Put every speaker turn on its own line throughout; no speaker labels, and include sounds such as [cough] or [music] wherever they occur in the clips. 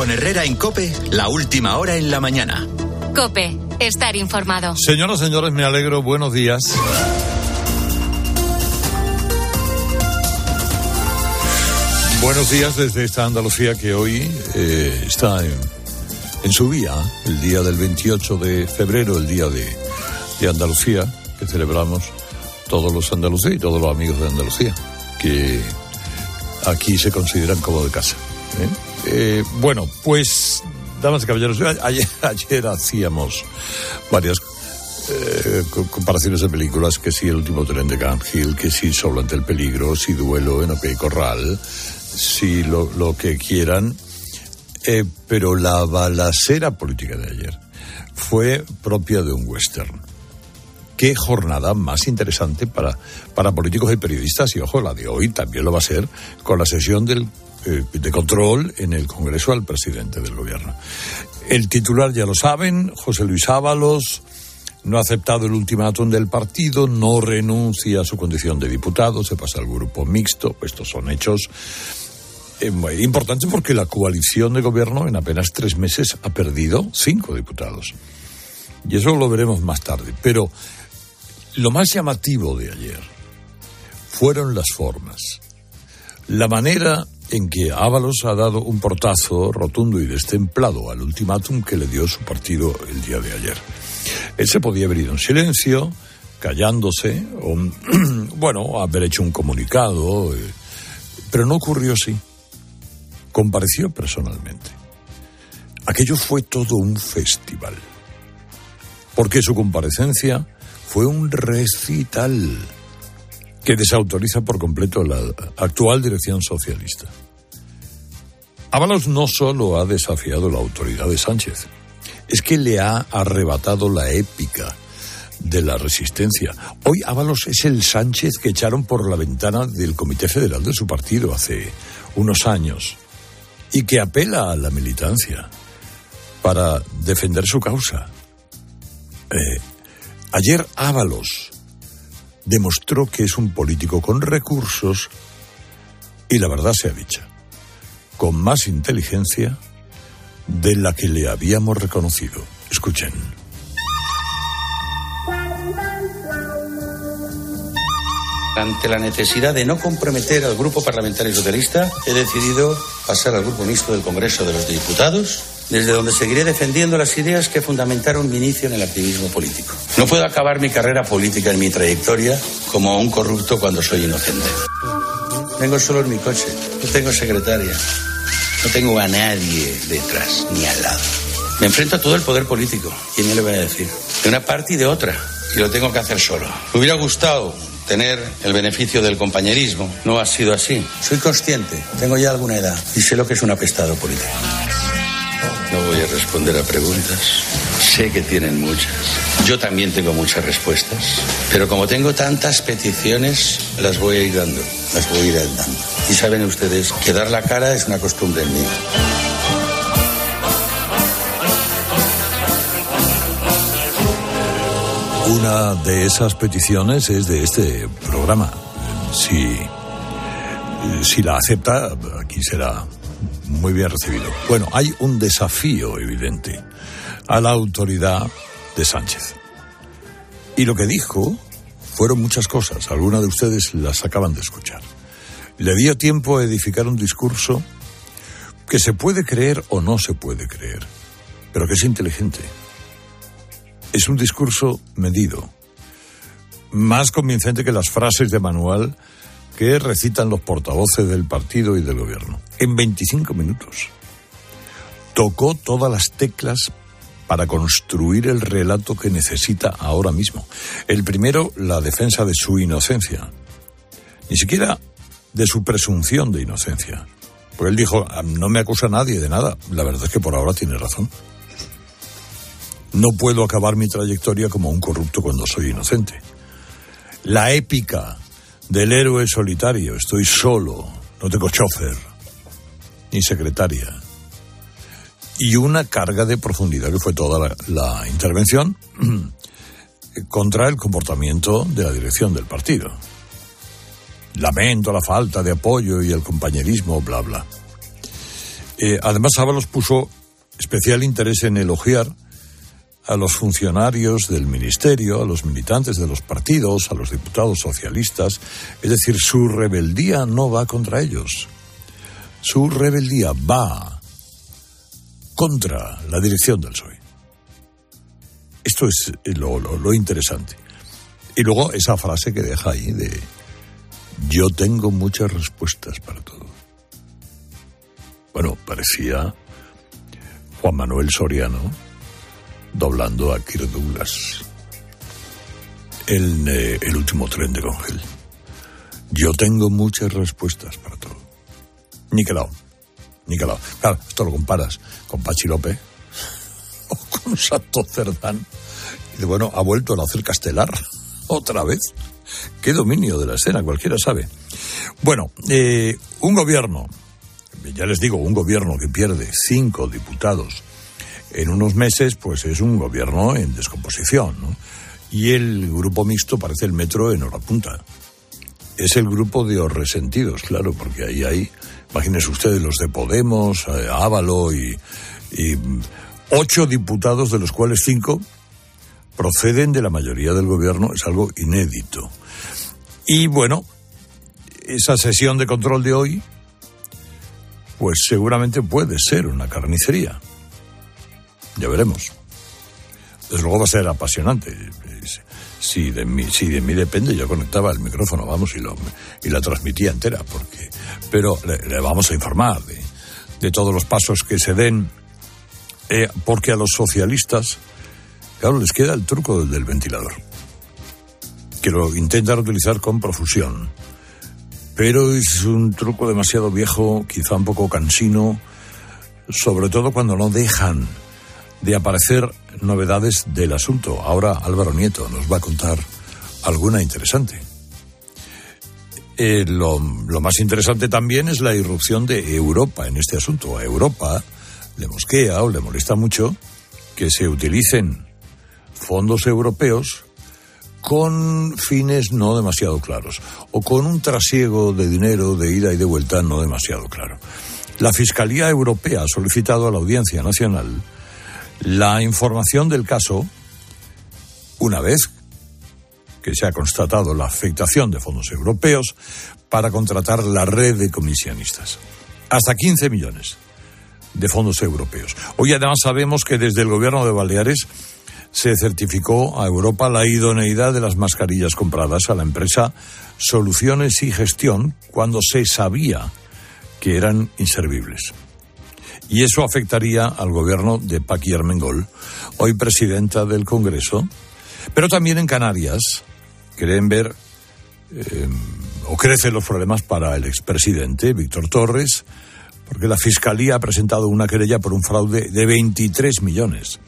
Con Herrera en Cope, la última hora en la mañana.
Cope, estar informado.
Señoras, señores, me alegro. Buenos días. Buenos días desde esta Andalucía que hoy eh, está en, su día, el día del 28 de febrero, el día de, de Andalucía, que celebramos todos los andalucíes y todos los amigos de Andalucía, que aquí se consideran como de casa. ¿eh? Eh, bueno, pues, damas y caballeros, ayer, [laughs] ayer hacíamos varias eh, comparaciones de películas, que si El último tren de Hill, que si Solo ante el peligro, si Duelo en OK Corral, si lo, que quieran, pero la balacera política de ayer fue propia de un western qué jornada más interesante para, para políticos y periodistas. Y ojo, la de hoy también lo va a ser con la sesión del, eh, de control en el Congreso al presidente del Gobierno. El titular ya lo saben, José Luis Ábalos no ha aceptado el ultimátum del partido, no renuncia a su condición de diputado, se pasa al grupo mixto. Estos son hechos eh, importantes porque la coalición de gobierno en apenas tres meses ha perdido cinco diputados. Y eso lo veremos más tarde. Pero lo más llamativo de ayer fueron las formas. La manera en que Ábalos ha dado un portazo rotundo y destemplado al ultimátum que le dio su partido el día de ayer. Él se podía haber ido en silencio, callándose, o, [clears throat] bueno, haber hecho un comunicado, eh, pero no ocurrió así. Compareció personalmente. Aquello fue todo un festival. Porque su comparecencia fue un recital que desautoriza por completo la actual dirección socialista. Ábalos no solo ha desafiado la autoridad de Sánchez, es que le ha arrebatado la épica de la resistencia. Hoy Ábalos es el Sánchez que echaron por la ventana del Comité Federal de su partido hace unos años y que apela a la militancia para defender su causa. Eh, Ayer Ábalos demostró que es un político con recursos y la verdad sea dicha, con más inteligencia de la que le habíamos reconocido. Escuchen.
Ante la necesidad de no comprometer al Grupo Parlamentario Socialista, he decidido pasar al Grupo Mixto del Congreso de los Diputados desde donde seguiré defendiendo las ideas que fundamentaron mi inicio en el activismo político. No puedo acabar mi carrera política en mi trayectoria como un corrupto cuando soy inocente. Vengo solo en mi coche, no tengo secretaria, no tengo a nadie detrás ni al lado. Me enfrento a todo el poder político. ¿Quién me lo va a decir? De una parte y de otra. Y lo tengo que hacer solo. Me hubiera gustado tener el beneficio del compañerismo. No ha sido así. Soy consciente, tengo ya alguna edad y sé lo que es un apestado político. No voy a responder a preguntas. Sé que tienen muchas. Yo también tengo muchas respuestas. Pero como tengo tantas peticiones, las voy a ir dando. Las voy a ir dando. Y saben ustedes que dar la cara es una costumbre en mí.
Una de esas peticiones es de este programa. Si, si la acepta, aquí será muy bien recibido. Bueno, hay un desafío evidente a la autoridad de Sánchez. Y lo que dijo fueron muchas cosas, algunas de ustedes las acaban de escuchar. Le dio tiempo a edificar un discurso que se puede creer o no se puede creer, pero que es inteligente. Es un discurso medido, más convincente que las frases de manual que recitan los portavoces del partido y del gobierno. En 25 minutos. Tocó todas las teclas para construir el relato que necesita ahora mismo. El primero, la defensa de su inocencia. Ni siquiera de su presunción de inocencia. Porque él dijo, ah, no me acusa nadie de nada. La verdad es que por ahora tiene razón. No puedo acabar mi trayectoria como un corrupto cuando soy inocente. La épica del héroe solitario. Estoy solo, no tengo chofer, ni secretaria. Y una carga de profundidad que fue toda la, intervención [clears throat] contra el comportamiento de la dirección del partido. Lamento la falta de apoyo y el compañerismo, bla, bla. Eh, además, Ábalos puso especial interés en elogiar a los funcionarios del ministerio, a los militantes de los partidos, a los diputados socialistas. Es decir, su rebeldía no va contra ellos. Su rebeldía va contra la dirección del PSOE. Esto es lo, interesante. Y luego esa frase que deja ahí de yo tengo muchas respuestas para todo. Bueno, parecía Juan Manuel Soriano doblando a Kirk Douglas. Eh, el último tren de Congel. Yo tengo muchas respuestas para todo. Niquelao. Niquelao. Claro, esto lo comparas con Pachi López [laughs] o con Santo Cerdán. Y bueno, ha vuelto a hacer castelar [laughs] otra vez. Qué dominio de la escena, cualquiera sabe. Bueno, eh, un gobierno, ya les digo, un gobierno que pierde cinco diputados en unos meses, pues es un gobierno en descomposición. ¿no? Y el grupo mixto parece el metro en hora punta. Es el grupo de los resentidos, claro, porque ahí hay, imagínense ustedes, los de Podemos, eh, Ávalo y, y ocho diputados, de los cuales cinco proceden de la mayoría del gobierno, es algo inédito. Y bueno, esa sesión de control de hoy, pues seguramente puede ser una carnicería. Ya veremos. Desde luego va a ser apasionante. Si de mí, si de mí depende, yo conectaba el micrófono, vamos, y, lo, y la transmitía entera, porque, pero le, vamos a informar de, de, todos los pasos que se den, eh, porque a los socialistas, claro, les queda el truco del ventilador, que lo intentan utilizar con profusión, pero es un truco demasiado viejo, quizá un poco cansino, sobre todo cuando no dejan de aparecer novedades del asunto. Ahora Álvaro Nieto nos va a contar alguna interesante. Eh, lo, más interesante también es la irrupción de Europa en este asunto. A Europa le mosquea o le molesta mucho que se utilicen fondos europeos con fines no demasiado claros o con un trasiego de dinero de ida y de vuelta no demasiado claro. La Fiscalía Europea ha solicitado a la Audiencia Nacional la información del caso, una vez que se ha constatado la afectación de fondos europeos para contratar la red de comisionistas. Hasta 15 millones de fondos europeos. Hoy además sabemos que desde el gobierno de Baleares se certificó a Europa la idoneidad de las mascarillas compradas a la empresa Soluciones y Gestión cuando se sabía que eran inservibles y eso afectaría al gobierno de Paqui Armengol, hoy presidenta del Congreso, pero también en Canarias creen ver eh, o crecen los problemas para el expresidente Víctor Torres, porque la Fiscalía ha presentado una querella por un fraude de 23 millones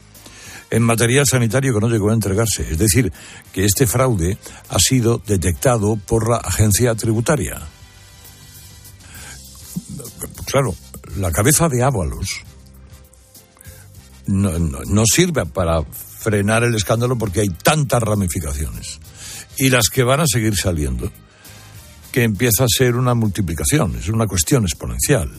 en material sanitario que no llegó a entregarse. Es decir, que este fraude ha sido detectado por la agencia tributaria. Claro, la cabeza de Ábalos no, sirve para frenar el escándalo porque hay tantas ramificaciones y las que van a seguir saliendo que empieza a ser una multiplicación, es una cuestión exponencial.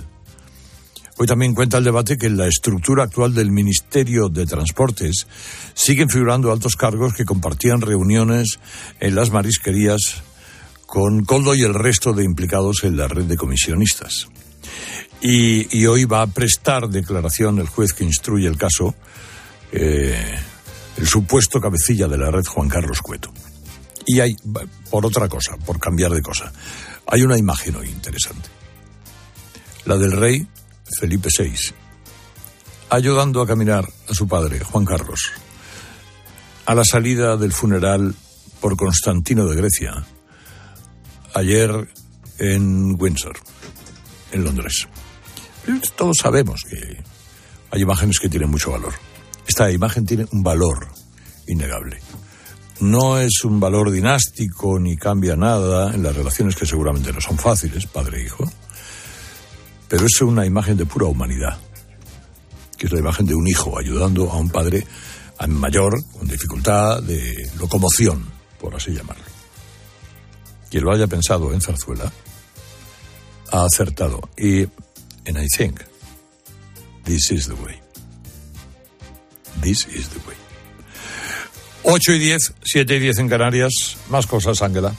Hoy también cuenta el debate que en la estructura actual del Ministerio de Transportes siguen figurando altos cargos que compartían reuniones en las marisquerías con Coldo y el resto de implicados en la red de comisionistas. Y, hoy va a prestar declaración el juez que instruye el caso, eh, el supuesto cabecilla de la red Juan Carlos Cueto. Y hay, por otra cosa, por cambiar de cosa, hay una imagen hoy interesante. La del rey Felipe VI, ayudando a caminar a su padre, Juan Carlos, a la salida del funeral por Constantino de Grecia, ayer en Windsor, en Londres. Todos sabemos que hay imágenes que tienen mucho valor. Esta imagen tiene un valor innegable. No es un valor dinástico ni cambia nada en las relaciones que seguramente no son fáciles, padre e hijo, pero es una imagen de pura humanidad, que es la imagen de un hijo ayudando a un padre mayor con dificultad de locomoción, por así llamarlo. Quien lo haya pensado en Zarzuela ha acertado. Y en I Think, This is the way. This is the way. 8 y 10, 7 y 10 en Canarias. Más cosas, Ángela.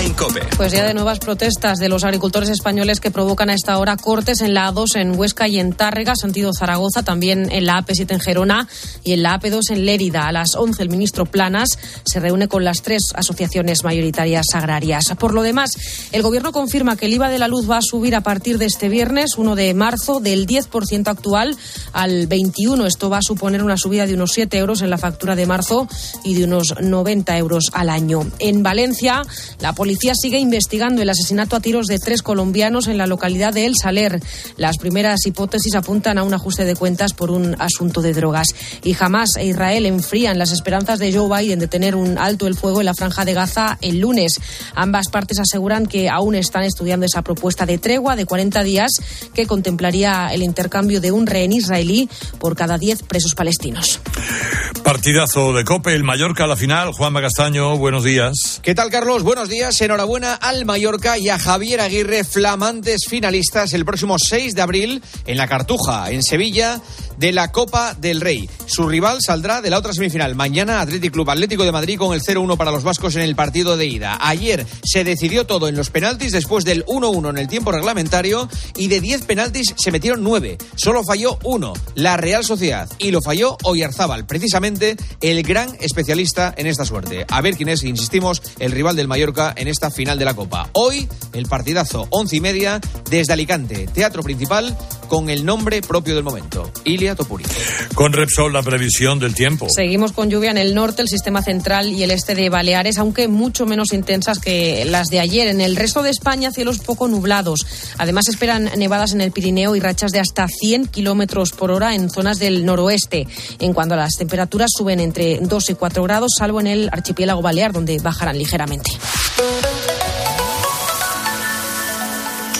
Herrera Incope.
Pues ya de nuevas protestas de los agricultores españoles que provocan a esta hora cortes en la A2 en Huesca y en Tárrega, sentido Zaragoza, también en la AP7 en Gerona y en la AP2 en Lérida. A las 11 el ministro Planas se reúne con las tres asociaciones mayoritarias agrarias. Por lo demás, el gobierno confirma que el IVA de la luz va a subir a partir de este viernes, 1 de marzo, del 10% actual al 21. Esto va a suponer una subida de unos 7 euros en la factura de marzo y de unos 90 euros al año. En Valencia, la policía sigue investigando el asesinato a tiros de tres colombianos en la localidad de El Saler. Las primeras hipótesis apuntan a un ajuste de cuentas por un asunto de drogas. Y jamás e Israel enfrían las esperanzas de Joe Biden de tener un alto el fuego en la franja de Gaza el lunes. Ambas partes aseguran que aún están estudiando esa propuesta de tregua de 40 días que contemplaría el intercambio de un rehén israelí por cada 10 presos palestinos.
Partidazo de Cope, el Mallorca a la final. Juan Castaño, buenos días.
¿Qué tal, Carlos? Buenos días. Enhorabuena al Mallorca y a Javier Aguirre, flamantes finalistas el próximo 6 de abril en la Cartuja, en Sevilla, de la Copa del Rey. Su rival saldrá de la otra semifinal. Mañana, Atlético Club Atlético de Madrid con el 0-1 para los vascos en el partido de ida. Ayer se decidió todo en los penaltis después del 1-1 en el tiempo reglamentario y de 10 penaltis se metieron 9. Solo falló uno, la Real Sociedad, y lo falló Oyarzábal, precisamente el gran especialista en esta suerte. A ver quién es, insistimos, el rival del Mallorca en esta final de la Copa. Hoy, el partidazo, once y media, desde Alicante, teatro principal, con el nombre propio del momento, Ilia Topuri.
Con Repsol, la previsión del tiempo.
Seguimos con lluvia en el norte, el sistema central y el este de Baleares, aunque mucho menos intensas que las de ayer. En el resto de España, cielos poco nublados. Además, esperan nevadas en el Pirineo y rachas de hasta 100 kilómetros por hora en zonas del noroeste. En cuanto a las temperaturas, suben entre 2 y 4 grados, salvo en el archipiélago balear, donde bajarán ligeramente.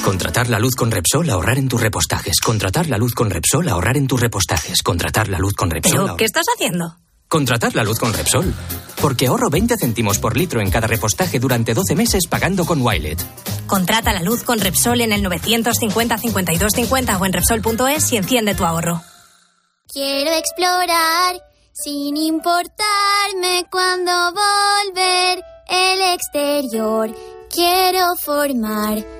Contratar la luz con Repsol, ahorrar en tus repostajes. Contratar la luz con Repsol, ahorrar en tus repostajes. Contratar la luz con Repsol.
¿Pero qué estás haciendo?
Contratar la luz con Repsol. Porque ahorro 20 céntimos por litro en cada repostaje durante 12 meses pagando con Wilet.
Contrata la luz con Repsol en el 950 52 50 o en Repsol.es y enciende tu ahorro.
Quiero explorar sin importarme cuándo volver el exterior. Quiero formar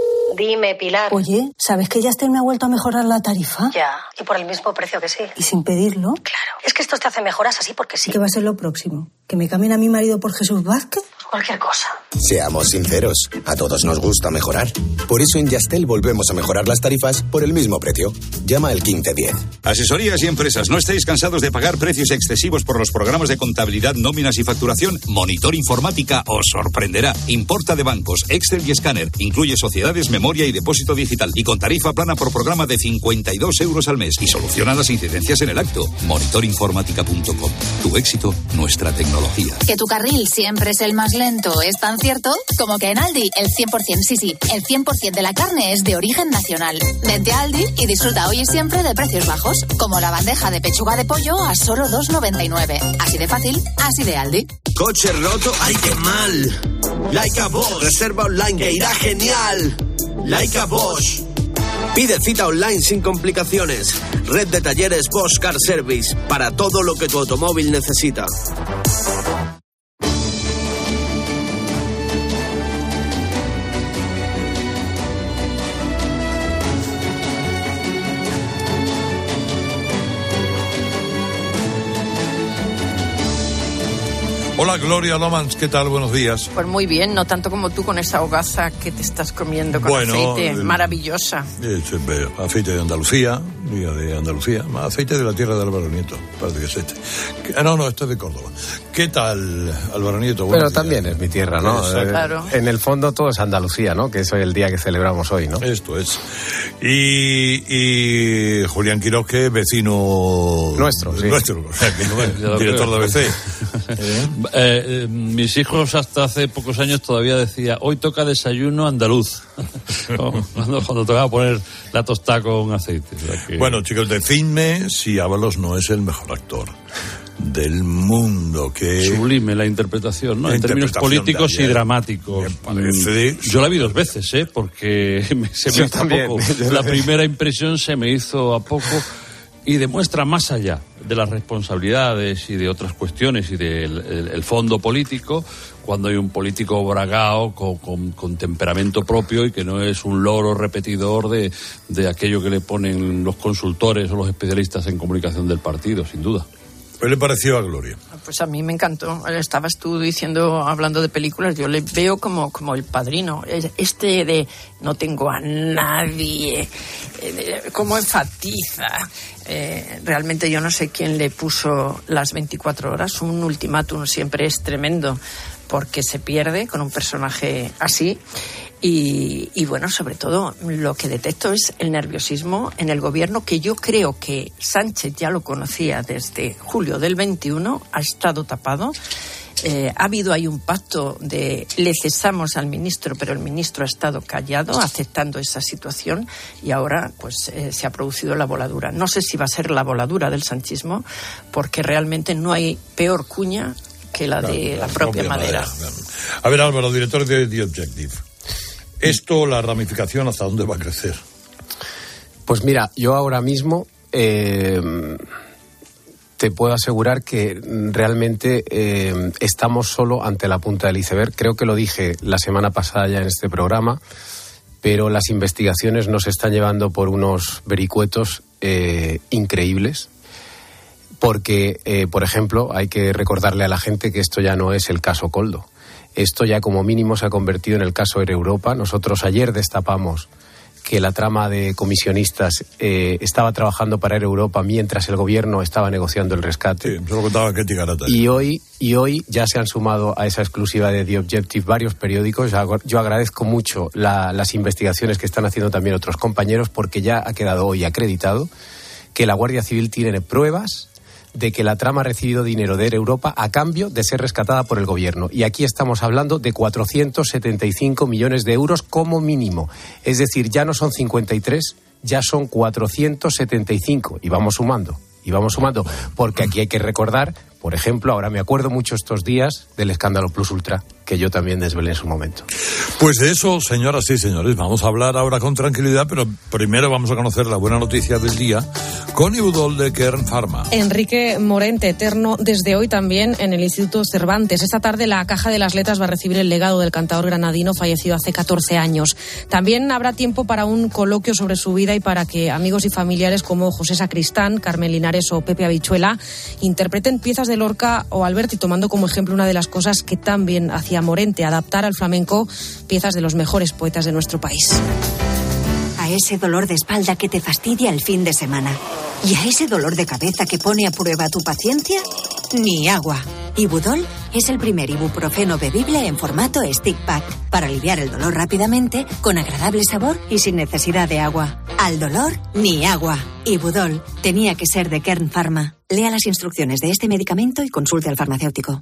Dime, Pilar.
Oye, ¿sabes que Yastel me ha vuelto a mejorar la tarifa?
Ya, y por el mismo precio que sí.
¿Y sin pedirlo?
Claro, es que esto te hace mejoras así porque sí.
¿Qué va a ser lo próximo? ¿Que me cambien a mi marido por Jesús Vázquez?
Cualquier cosa.
Seamos sinceros, a todos nos gusta mejorar. Por eso en Yastel volvemos a mejorar las tarifas por el mismo precio. Llama al 1510.
Asesorías y empresas, ¿no estáis cansados de pagar precios excesivos por los programas de contabilidad, nóminas y facturación? Monitor Informática os sorprenderá. Importa de bancos, Excel y escáner. Incluye sociedades, memoria y depósito digital. Y con tarifa plana por programa de 52 euros al mes. Y soluciona las incidencias en el acto. Monitorinformática.com. Tu éxito, nuestra tecnología.
Que tu carril siempre es el más es tan cierto como que en Aldi el 100%, sí, sí, el 100% de la carne es de origen nacional. Vente a Aldi y disfruta hoy y siempre de precios bajos, como la bandeja de pechuga de pollo a solo 2,99. Así de fácil, así de Aldi.
Coche roto, ¡ay qué mal! Laika Bosch, reserva online que irá genial. Laika Bosch. Pide cita online sin complicaciones. Red de talleres Bosch Car Service para todo lo que tu automóvil necesita.
Hola Gloria Lomans, ¿qué tal? Buenos días.
Pues muy bien, no tanto como tú con esa hogaza que te estás comiendo con
Bueno,
aceite,
el-
maravillosa.
Es, eh, aceite de Andalucía, día de Andalucía, aceite de la tierra de Álvaro Nieto, parece que es este. Que- ah, no, no, este es de Córdoba. ¿Qué tal, Álvaro Nieto?
Pero
Buenos días.
también es mi tierra, ¿no? Eh,
Claro.
En el fondo todo es Andalucía, ¿no? Que es hoy el día que celebramos hoy, ¿no?
Esto es. Y, y Julián Quiroz, que es vecino...
Nuestro, sí.
Nuestro, [laughs] director de. ABC. [laughs] ¿Eh?
Eh, mis hijos hasta hace pocos años todavía decía, hoy toca desayuno andaluz, [laughs] cuando, cuando tocaba poner la tostada con aceite.
Bueno, chicos, decidme si Ábalos no es el mejor actor del mundo que
sublime la interpretación, ¿no?
La
en términos políticos y dramáticos.
parece-
Mm, Yo la vi dos veces, ¿eh? Porque [laughs] me- se me
Yo
hizo
también.
a poco. [laughs] La primera impresión se me hizo a poco y demuestra más allá de las responsabilidades y de otras cuestiones y del el- el fondo político, cuando hay un político bragao con, con- con temperamento propio y que no es un loro repetidor de, de aquello que le ponen los consultores o los especialistas en comunicación del partido, sin duda.
¿Qué le pareció a Gloria?
Pues a mí me encantó. Estabas tú diciendo, hablando de películas, yo le veo como, como el padrino. Es- Este de no tengo a nadie, eh, cómo enfatiza. Eh, realmente yo no sé quién le puso las 24 horas. Un ultimátum siempre es tremendo porque se pierde con un personaje así. Y, y bueno, sobre todo lo que detecto es el nerviosismo en el gobierno que yo creo que Sánchez ya lo conocía desde julio del 21, ha estado tapado. Eh, ha habido ahí un pacto de le cesamos al ministro, pero el ministro ha estado callado, aceptando esa situación y ahora pues eh, se ha producido la voladura. No sé si va a ser la voladura del sanchismo, porque realmente no hay peor cuña que la de la propia madera.
claro. A ver, Álvaro, director de The Objective. Esto, la ramificación, ¿hasta dónde va a crecer?
Pues mira, yo ahora mismo eh, te puedo asegurar que realmente eh, estamos solo ante la punta del iceberg. Creo que lo dije la semana pasada ya en este programa, pero las investigaciones nos están llevando por unos vericuetos eh, increíbles. Porque, por ejemplo, hay que recordarle a la gente que esto ya no es el caso Coldo. Esto ya como mínimo se ha convertido en el caso Air Europa. Nosotros ayer destapamos que la trama de comisionistas eh, estaba trabajando para Air Europa mientras el gobierno estaba negociando el rescate.
Sí, lo contaba Ketty Garata.
Y hoy, y hoy ya se han sumado a esa exclusiva de The Objective varios periódicos. Yo agradezco mucho la- las investigaciones que están haciendo también otros compañeros porque ya ha quedado hoy acreditado que la Guardia Civil tiene pruebas de que la trama ha recibido dinero de Europa a cambio de ser rescatada por el gobierno. Y aquí estamos hablando de 475 millones de euros como mínimo. Es decir, ya no son 53, ya son 475. Y vamos sumando, y vamos sumando. Porque aquí hay que recordar, por ejemplo, ahora me acuerdo mucho estos días del escándalo Plus Ultra, que yo también desvelé en su momento.
Pues de eso, señoras y señores, vamos a hablar ahora con tranquilidad, pero primero vamos a conocer la buena noticia del día con Iudol de Kern Pharma.
Enrique Morente, eterno desde hoy también en el Instituto Cervantes. Esta tarde la Caja de las Letras va a recibir el legado del cantador granadino fallecido hace 14 años. También habrá tiempo para un coloquio sobre su vida y para que amigos y familiares como José Sacristán, Carmen Linares o Pepe Habichuela interpreten piezas de Lorca o Alberti, tomando como ejemplo una de las cosas que también hacía Morente, adaptar al flamenco piezas de los mejores poetas de nuestro país.
A ese dolor de espalda que te fastidia el fin de semana. Y a ese dolor de cabeza que pone a prueba tu paciencia, ni agua. Ibudol es el primer ibuprofeno bebible en formato stick pack para aliviar el dolor rápidamente, con agradable sabor y sin necesidad de agua. Al dolor, ni agua. Ibudol tenía que ser de Kern Pharma. Lea las instrucciones de este medicamento y consulte al farmacéutico.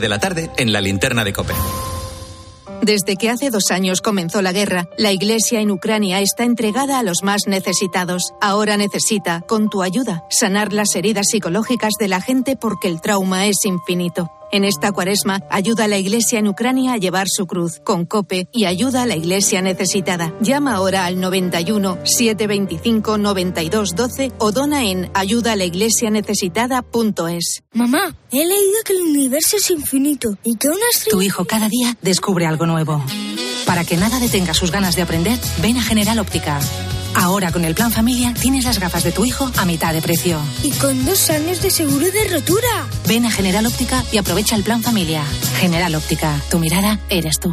de la tarde, en la linterna de Cope.
Desde que hace dos años comenzó la guerra, la Iglesia en Ucrania está entregada a los más necesitados. Ahora necesita, con tu ayuda, sanar las heridas psicológicas de la gente porque el trauma es infinito. En esta cuaresma, ayuda a la Iglesia en Ucrania a llevar su cruz con COPE y ayuda a la Iglesia necesitada. Llama ahora al 91 725 92 12 o dona en ayudaalaiglesianecesitada.es.
Mamá, he leído que el universo es infinito y que una estrella...
Tu hijo cada día descubre algo nuevo. Para que nada detenga sus ganas de aprender, ven a General Óptica.
Ahora con el plan familia tienes las gafas de tu hijo a mitad de precio.
Y con dos años de seguro de rotura.
Ven a General Óptica y aprovecha el plan familia. General Óptica, tu mirada eres tú.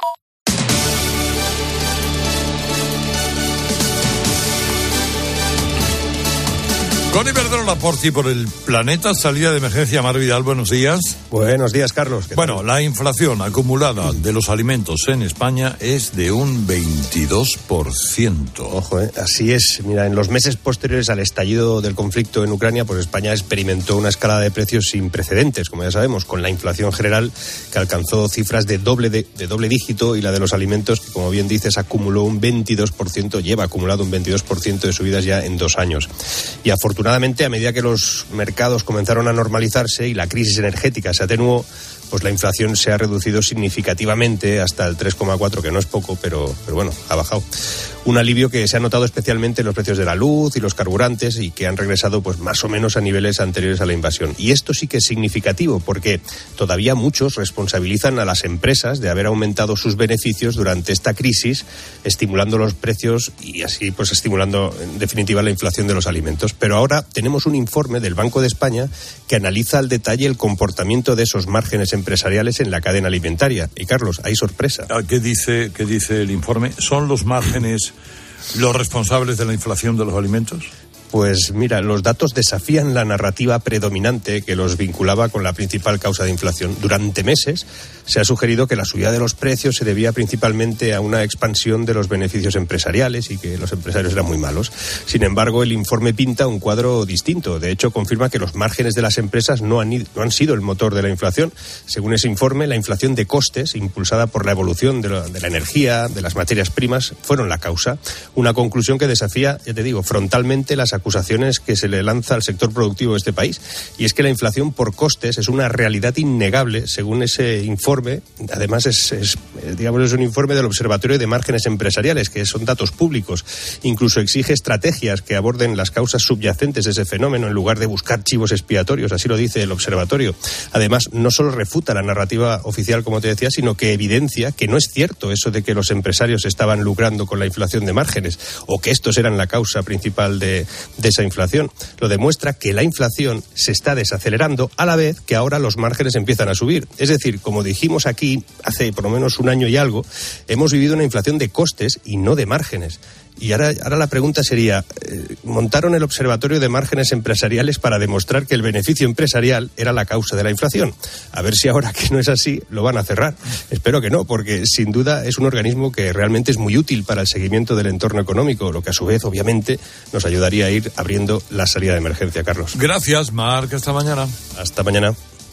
Con Iberdrola por ti por el planeta, salida de emergencia Mar Vidal, buenos días.
Buenos días, Carlos.
Bueno, la inflación acumulada de los alimentos en España es de un 22%.
Ojo, ¿eh? así es. Mira, en los meses posteriores al estallido del conflicto en Ucrania, pues España experimentó una escalada de precios sin precedentes, como ya sabemos, con la inflación general que alcanzó cifras de doble, de, de doble dígito y la de los alimentos, que como bien dices, acumuló un 22%, lleva acumulado un 22% de subidas ya en dos años. Y afortunadamente, Afortunadamente, a medida que los mercados comenzaron a normalizarse y la crisis energética se atenuó, pues la inflación se ha reducido significativamente hasta el 3,4, que no es poco, pero, pero bueno, ha bajado. Un alivio que se ha notado especialmente en los precios de la luz y los carburantes y que han regresado pues más o menos a niveles anteriores a la invasión. Y esto sí que es significativo porque todavía muchos responsabilizan a las empresas de haber aumentado sus beneficios durante esta crisis, estimulando los precios y así pues estimulando en definitiva la inflación de los alimentos. Pero ahora tenemos un informe del Banco de España que analiza al detalle el comportamiento de esos márgenes empresariales en la cadena alimentaria. Y Carlos, hay sorpresa.
¿Qué dice, qué dice el informe? ¿Son los márgenes los responsables de la inflación de los alimentos?
Pues mira, los datos desafían la narrativa predominante que los vinculaba con la principal causa de inflación. Durante meses se ha sugerido que la subida de los precios se debía principalmente a una expansión de los beneficios empresariales y que los empresarios eran muy malos. Sin embargo, el informe pinta un cuadro distinto. De hecho, confirma que los márgenes de las empresas no han, no han sido el motor de la inflación. Según ese informe, la inflación de costes, impulsada por la evolución de la, de la energía, de las materias primas, fueron la causa. Una conclusión que desafía, ya te digo, frontalmente las acusaciones que se le lanza al sector productivo de este país. Y es que la inflación por costes es una realidad innegable, según ese informe. Además, es, es, digamos, es un informe del Observatorio de Márgenes Empresariales, que son datos públicos. Incluso exige estrategias que aborden las causas subyacentes de ese fenómeno en lugar de buscar chivos expiatorios. Así lo dice el Observatorio. Además, no solo refuta la narrativa oficial, como te decía, sino que evidencia que no es cierto eso de que los empresarios estaban lucrando con la inflación de márgenes o que estos eran la causa principal de, de esa inflación. Lo demuestra que la inflación se está desacelerando a la vez que ahora los márgenes empiezan a subir. Es decir, como dijimos aquí hace por lo menos un año y algo, hemos vivido una inflación de costes y no de márgenes. Y ahora, ahora la pregunta sería, eh, montaron el Observatorio de Márgenes Empresariales para demostrar que el beneficio empresarial era la causa de la inflación. A ver si ahora que no es así lo van a cerrar. Espero que no, porque sin duda es un organismo que realmente es muy útil para el seguimiento del entorno económico, lo que a su vez obviamente nos ayudaría a ir abriendo la salida de emergencia, Carlos.
Gracias, Marc. Hasta mañana.
Hasta mañana.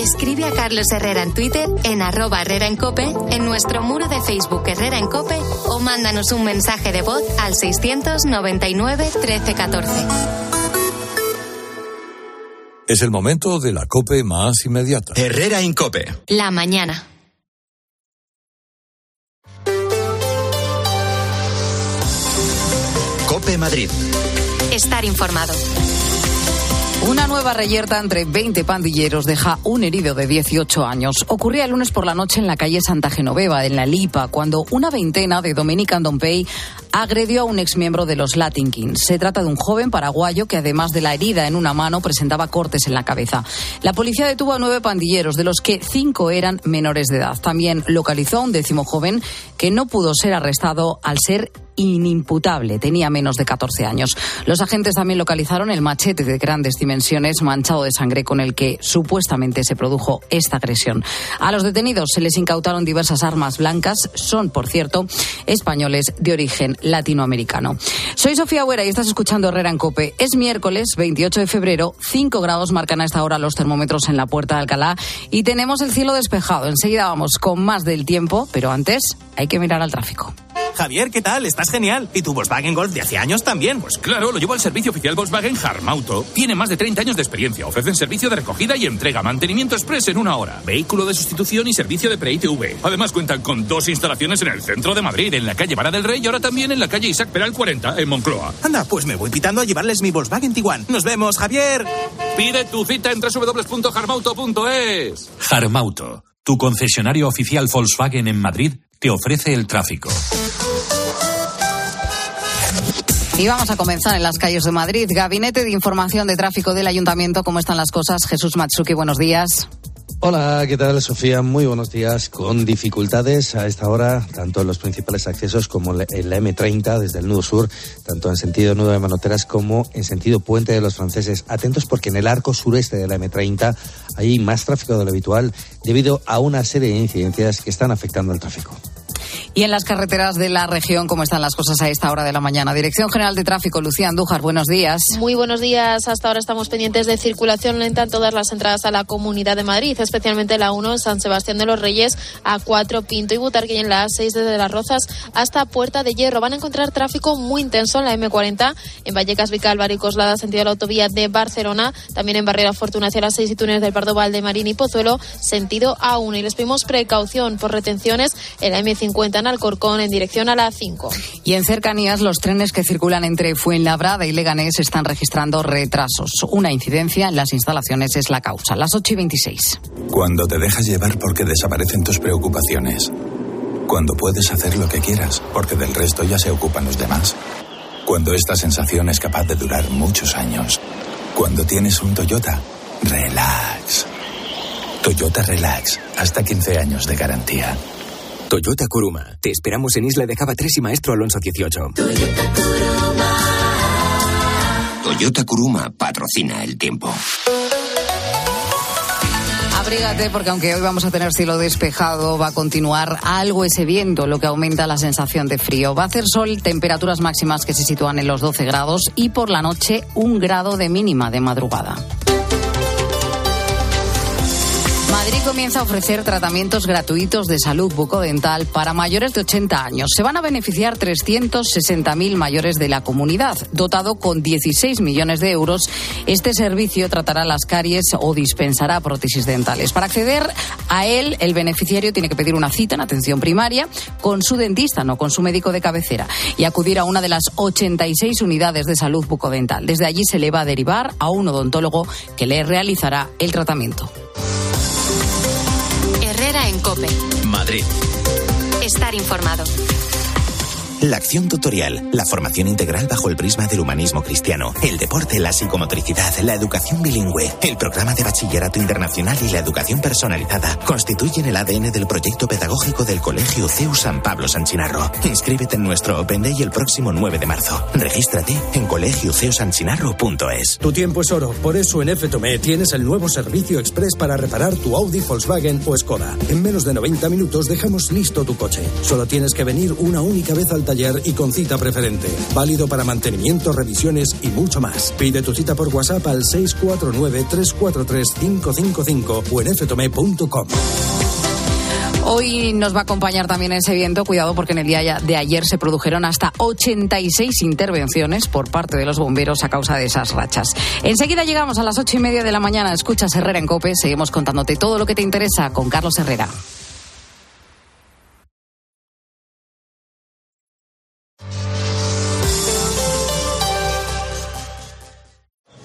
Escribe a Carlos Herrera en Twitter, en arroba Herrera en Cope, en nuestro muro de Facebook Herrera en Cope o mándanos un mensaje de voz al 699 1314.
Es el momento de la COPE más inmediata.
Herrera en Cope.
La mañana.
Cope Madrid.
Estar informado.
Una nueva reyerta entre 20 pandilleros deja un herido de 18 años. Ocurría el lunes por la noche en la calle Santa Genoveva, en La Lipa, cuando una veintena de Dominican Dompey agredió a un exmiembro de los Latin Kings. Se trata de un joven paraguayo que, además de la herida en una mano, presentaba cortes en la cabeza. La policía detuvo a nueve pandilleros, de los que cinco eran menores de edad. También localizó a un décimo joven que no pudo ser arrestado al ser inimputable. Tenía menos de 14 años. Los agentes también localizaron el machete de grandes dimensiones manchado de sangre con el que supuestamente se produjo esta agresión. A los detenidos se les incautaron diversas armas blancas. Son, por cierto, españoles de origen latinoamericano. Soy Sofía Huera y estás escuchando Herrera en Cope. Es miércoles 28 de febrero. 5 grados marcan a esta hora los termómetros en la puerta de Alcalá y tenemos el cielo despejado. Enseguida vamos con más del tiempo, pero antes hay que mirar al tráfico.
Javier, ¿qué tal? Estás genial. ¿Y tu Volkswagen Golf de hace años también?
Pues claro, lo llevo al servicio oficial Volkswagen Harmauto. Tiene más de 30 años de experiencia. Ofrecen servicio de recogida y entrega, mantenimiento express en una hora, vehículo de sustitución y servicio de pre-ITV. Además cuentan con dos instalaciones en el centro de Madrid, en la calle Vara del Rey y ahora también en la calle Isaac Peral 40, en Moncloa.
Anda, pues me voy pitando a llevarles mi Volkswagen Tiguan. Nos vemos, Javier.
Pide tu cita en www.harmauto.es.
Harmauto, tu concesionario oficial Volkswagen en Madrid, te ofrece el tráfico.
Y vamos a comenzar en las calles de Madrid. Gabinete de Información de Tráfico del Ayuntamiento. ¿Cómo están las cosas? Jesús Matsuki, buenos días.
Hola, ¿qué tal Sofía? Muy buenos días. Con dificultades a esta hora, tanto en los principales accesos como en la M30 desde el nudo sur, tanto en sentido nudo de Manoteras como en sentido puente de los franceses. Atentos porque en el arco sureste de la M30 hay más tráfico de lo habitual debido a una serie de incidencias que están afectando el tráfico.
Y en las carreteras de la región, ¿cómo están las cosas a esta hora de la mañana? Dirección General de Tráfico, Lucía Andújar, buenos días.
Muy buenos días. Hasta ahora estamos pendientes de circulación lenta en todas las entradas a la Comunidad de Madrid, especialmente la 1 en San Sebastián de los Reyes, A4 Pinto y Butarque y en la A6 desde Las Rozas hasta Puerta de Hierro. Van a encontrar tráfico muy intenso en la M40, en Vallecas, Vicálvaro y Coslada, sentido de la autovía de Barcelona, también en Barrera Fortuna hacia las 6 y túneles del Pardo Marín y Pozuelo, sentido A1. Y les pedimos precaución por retenciones en la M50 en Alcorcón en dirección a la 5.
Y en cercanías, los trenes que circulan entre Fuenlabrada y Leganés están registrando retrasos. Una incidencia en las instalaciones es la causa. Las 8 y 26.
Cuando te dejas llevar porque desaparecen tus preocupaciones. Cuando puedes hacer lo que quieras porque del resto ya se ocupan los demás. Cuando esta sensación es capaz de durar muchos años. Cuando tienes un Toyota, relax. Toyota Relax, hasta 15 años de garantía.
Toyota Kuruma. Te esperamos en Isla de Java 3 y Maestro Alonso 18. Toyota Kuruma. Toyota Kuruma patrocina el tiempo.
Abrígate porque aunque hoy vamos a tener cielo despejado, va a continuar algo ese viento, lo que aumenta la sensación de frío. Va a hacer sol, temperaturas máximas que se sitúan en los 12 grados y por la noche un grado de mínima de madrugada. Madrid comienza a ofrecer tratamientos gratuitos de salud bucodental para mayores de 80 años. Se van a beneficiar 360.000 mayores de la comunidad. Dotado con 16 millones de euros, este servicio tratará las caries o dispensará prótesis dentales. Para acceder a él, el beneficiario tiene que pedir una cita en atención primaria con su dentista, no con su médico de cabecera, y acudir a una de las 86 unidades de salud bucodental. Desde allí se le va a derivar a un odontólogo que le realizará el tratamiento.
Herrera en Cope.
Madrid.
Estar informado.
La acción tutorial, la formación integral bajo el prisma del humanismo cristiano, el deporte, la psicomotricidad, la educación bilingüe, el programa de bachillerato internacional y la educación personalizada constituyen el ADN del proyecto pedagógico del Colegio CEU San Pablo San Chinarro. Inscríbete en nuestro Open Day el próximo 9 de marzo. Regístrate en colegioceusanchinarro.es.
Tu tiempo es oro, por eso en FTOME tienes el nuevo servicio express para reparar tu Audi, Volkswagen o Skoda. En menos de 90 minutos dejamos listo tu coche. Solo tienes que venir una única vez al taller y con cita preferente. Válido para mantenimiento, revisiones y mucho más. Pide tu cita por WhatsApp al 649-343-555 o en ftome.com.
Hoy nos va a acompañar también ese viento. Cuidado porque en el día de ayer se produjeron hasta 86 intervenciones por parte de los bomberos a causa de esas rachas. Enseguida llegamos a las ocho y media de la mañana. Escuchas Herrera en Cope. Seguimos contándote todo lo que te interesa con Carlos Herrera.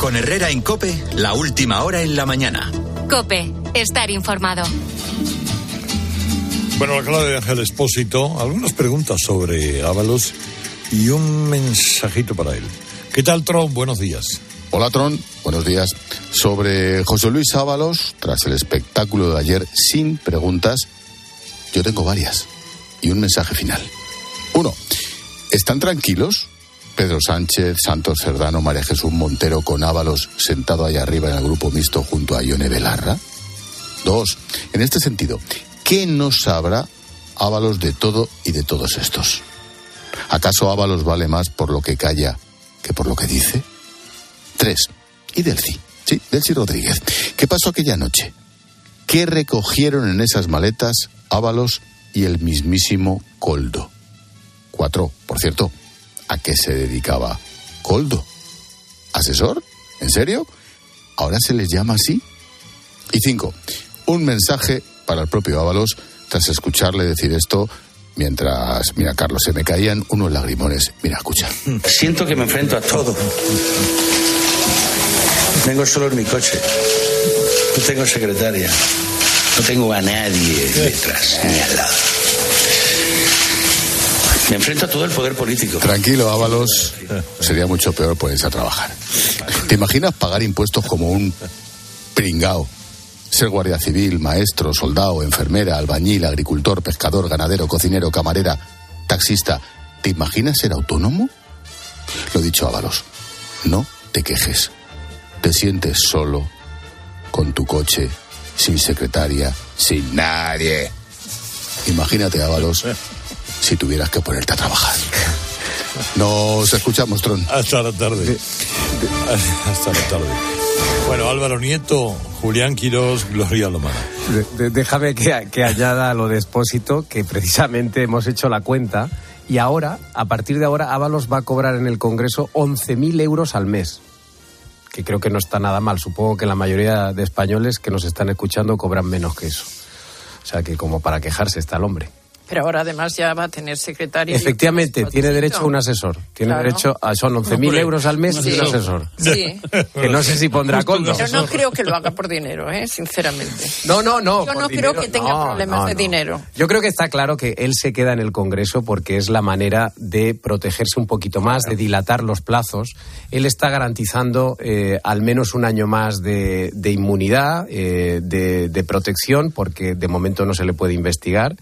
Con Herrera en Cope, la última hora en la mañana.
Cope, estar informado.
Bueno, la clave de Ángel Espósito, algunas preguntas sobre Ábalos y un mensajito para él. ¿Qué tal, Tron? Buenos días.
Hola, Tron. Buenos días. Sobre José Luis Ábalos, tras el espectáculo de ayer, sin preguntas, yo tengo varias. Y un mensaje final. Uno, ¿están tranquilos? Pedro Sánchez, Santos Cerdano, María Jesús Montero con Ábalos sentado ahí arriba en el grupo mixto junto a Ione Belarra. Dos, en este sentido, ¿qué no sabrá Ábalos de todo y de todos estos? ¿Acaso Ábalos vale más por lo que calla que por lo que dice? Tres, y Delci, sí, Delci Rodríguez. ¿Qué pasó aquella noche? ¿Qué recogieron en esas maletas Ábalos y el mismísimo Coldo? Cuatro, por cierto, ¿A qué se dedicaba Coldo? ¿Asesor? ¿En serio? ¿Ahora se les llama así? Y cinco, un mensaje para el propio Ábalos tras escucharle decir esto mientras, mira Carlos, se me caían unos lagrimones. Mira, escucha. [laughs]
Siento que me enfrento a todo. Vengo solo en mi coche. No tengo secretaria. No tengo a nadie detrás ni al lado. Me enfrento a todo el poder político.
Tranquilo, Ábalos. Sería mucho peor ponerse a trabajar. ¿Te imaginas pagar impuestos como un pringao? Ser guardia civil, maestro, soldado, enfermera, albañil, agricultor, pescador, ganadero, cocinero, camarera, taxista. ¿Te imaginas ser autónomo? Lo dicho, Ábalos. No te quejes. Te sientes solo, con tu coche, sin secretaria, sin nadie. Imagínate, Ábalos, si tuvieras que ponerte a trabajar. Nos escuchamos, Tron.
Hasta la tarde. [laughs] Hasta la tarde. Bueno, Álvaro Nieto, Julián Quirós, Gloria Lomana.
De- de- déjame que, que añada lo de Expósito, que precisamente hemos hecho la cuenta y ahora, a partir de ahora, Ábalos va a cobrar en el Congreso 11.000 euros al mes. Que creo que no está nada mal. Supongo que la mayoría de españoles que nos están escuchando cobran menos que eso. O sea que como para quejarse está el hombre.
Pero ahora además ya va a tener secretario.
Efectivamente, tiene derecho a un asesor. Tiene
Claro.
derecho a. Son 11.000 euros al mes y un asesor.
Sí. [laughs]
Que no sé si pondrá coldo.
Pero no creo que lo haga por dinero, ¿eh? sinceramente.
No, no, no.
Yo no creo que tenga
no,
problemas
no,
de dinero.
Yo creo que está claro que él se queda en el Congreso porque es la manera de protegerse un poquito más, de dilatar los plazos. Él está garantizando eh, al menos un año más de, de inmunidad, eh, de, de protección, porque de momento no se le puede investigar.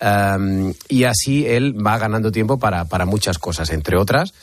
Um, y así él va ganando tiempo para, para muchas cosas, entre otras.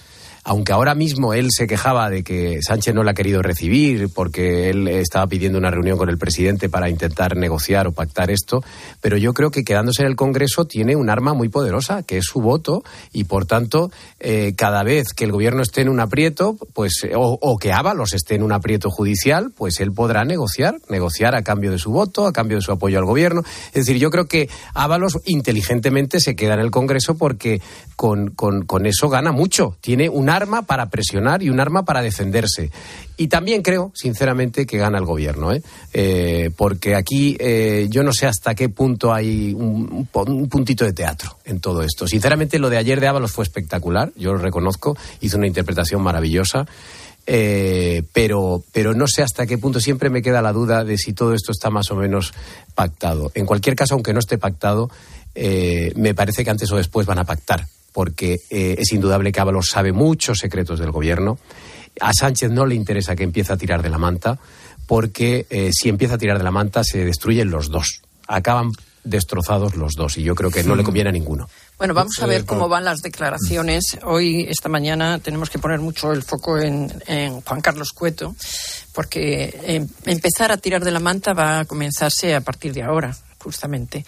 Aunque ahora mismo él se quejaba de que Sánchez no le ha querido recibir porque él estaba pidiendo una reunión con el presidente para intentar negociar o pactar esto, pero yo creo que quedándose en el Congreso tiene un arma muy poderosa, que es su voto, y por tanto, eh, cada vez que el gobierno esté en un aprieto, pues, eh, o, que Ábalos esté en un aprieto judicial, pues él podrá negociar, negociar a cambio de su voto, a cambio de su apoyo al gobierno. Es decir, yo creo que Ábalos inteligentemente se queda en el Congreso porque con, con- con eso gana mucho. Tiene arma para presionar y un arma para defenderse. Y también creo, sinceramente, que gana el gobierno, ¿eh? Eh, porque aquí eh, yo no sé hasta qué punto hay un, puntito de teatro en todo esto. Sinceramente, lo de ayer de Ábalos fue espectacular, yo lo reconozco, hizo una interpretación maravillosa. Pero, pero no sé hasta qué punto siempre me queda la duda de si todo esto está más o menos pactado. En cualquier caso, aunque no esté pactado, me parece que antes o después van a pactar, porque eh, es indudable que Ábalos sabe muchos secretos del gobierno. A Sánchez no le interesa que empiece a tirar de la manta, porque eh, si empieza a tirar de la manta se destruyen los dos. Acaban destrozados los dos y yo creo que no le conviene a ninguno.
Bueno, vamos a ver cómo van las declaraciones. Hoy, esta mañana, tenemos que poner mucho el foco en, en Juan Carlos Cueto, porque eh, empezar a tirar de la manta va a comenzarse a partir de ahora. Justamente.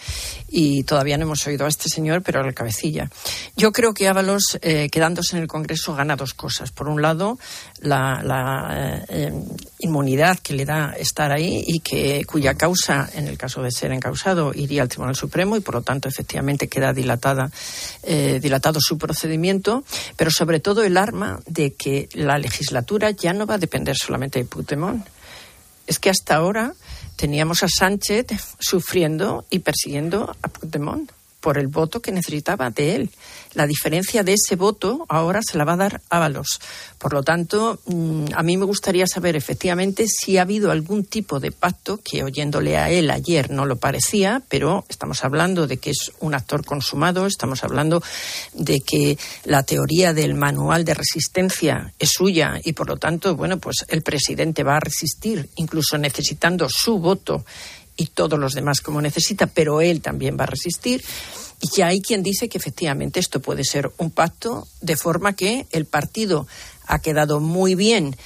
Y todavía no hemos oído a este señor, pero a la cabecilla. Yo creo que Ábalos, eh, quedándose en el Congreso, gana dos cosas. Por un lado, la, eh, inmunidad que le da estar ahí y que cuya causa, en el caso de ser encausado, iría al Tribunal Supremo y, por lo tanto, efectivamente queda dilatada, eh, dilatado su procedimiento. Pero, sobre todo, el arma de que la legislatura ya no va a depender solamente de Puigdemont. Es que hasta ahora teníamos a Sánchez sufriendo y persiguiendo a Puigdemont por el voto que necesitaba de él. La diferencia de ese voto ahora se la va a dar Ábalos. Por lo tanto, mm, a mí me gustaría saber efectivamente si ha habido algún tipo de pacto, que oyéndole a él ayer no lo parecía, pero estamos hablando de que es un actor consumado, estamos hablando de que la teoría del manual de resistencia es suya y por lo tanto, bueno, pues el presidente va a resistir, incluso necesitando su voto y todos los demás como necesita, pero él también va a resistir. Y hay quien dice que efectivamente esto puede ser un pacto de forma que el partido ha quedado muy bien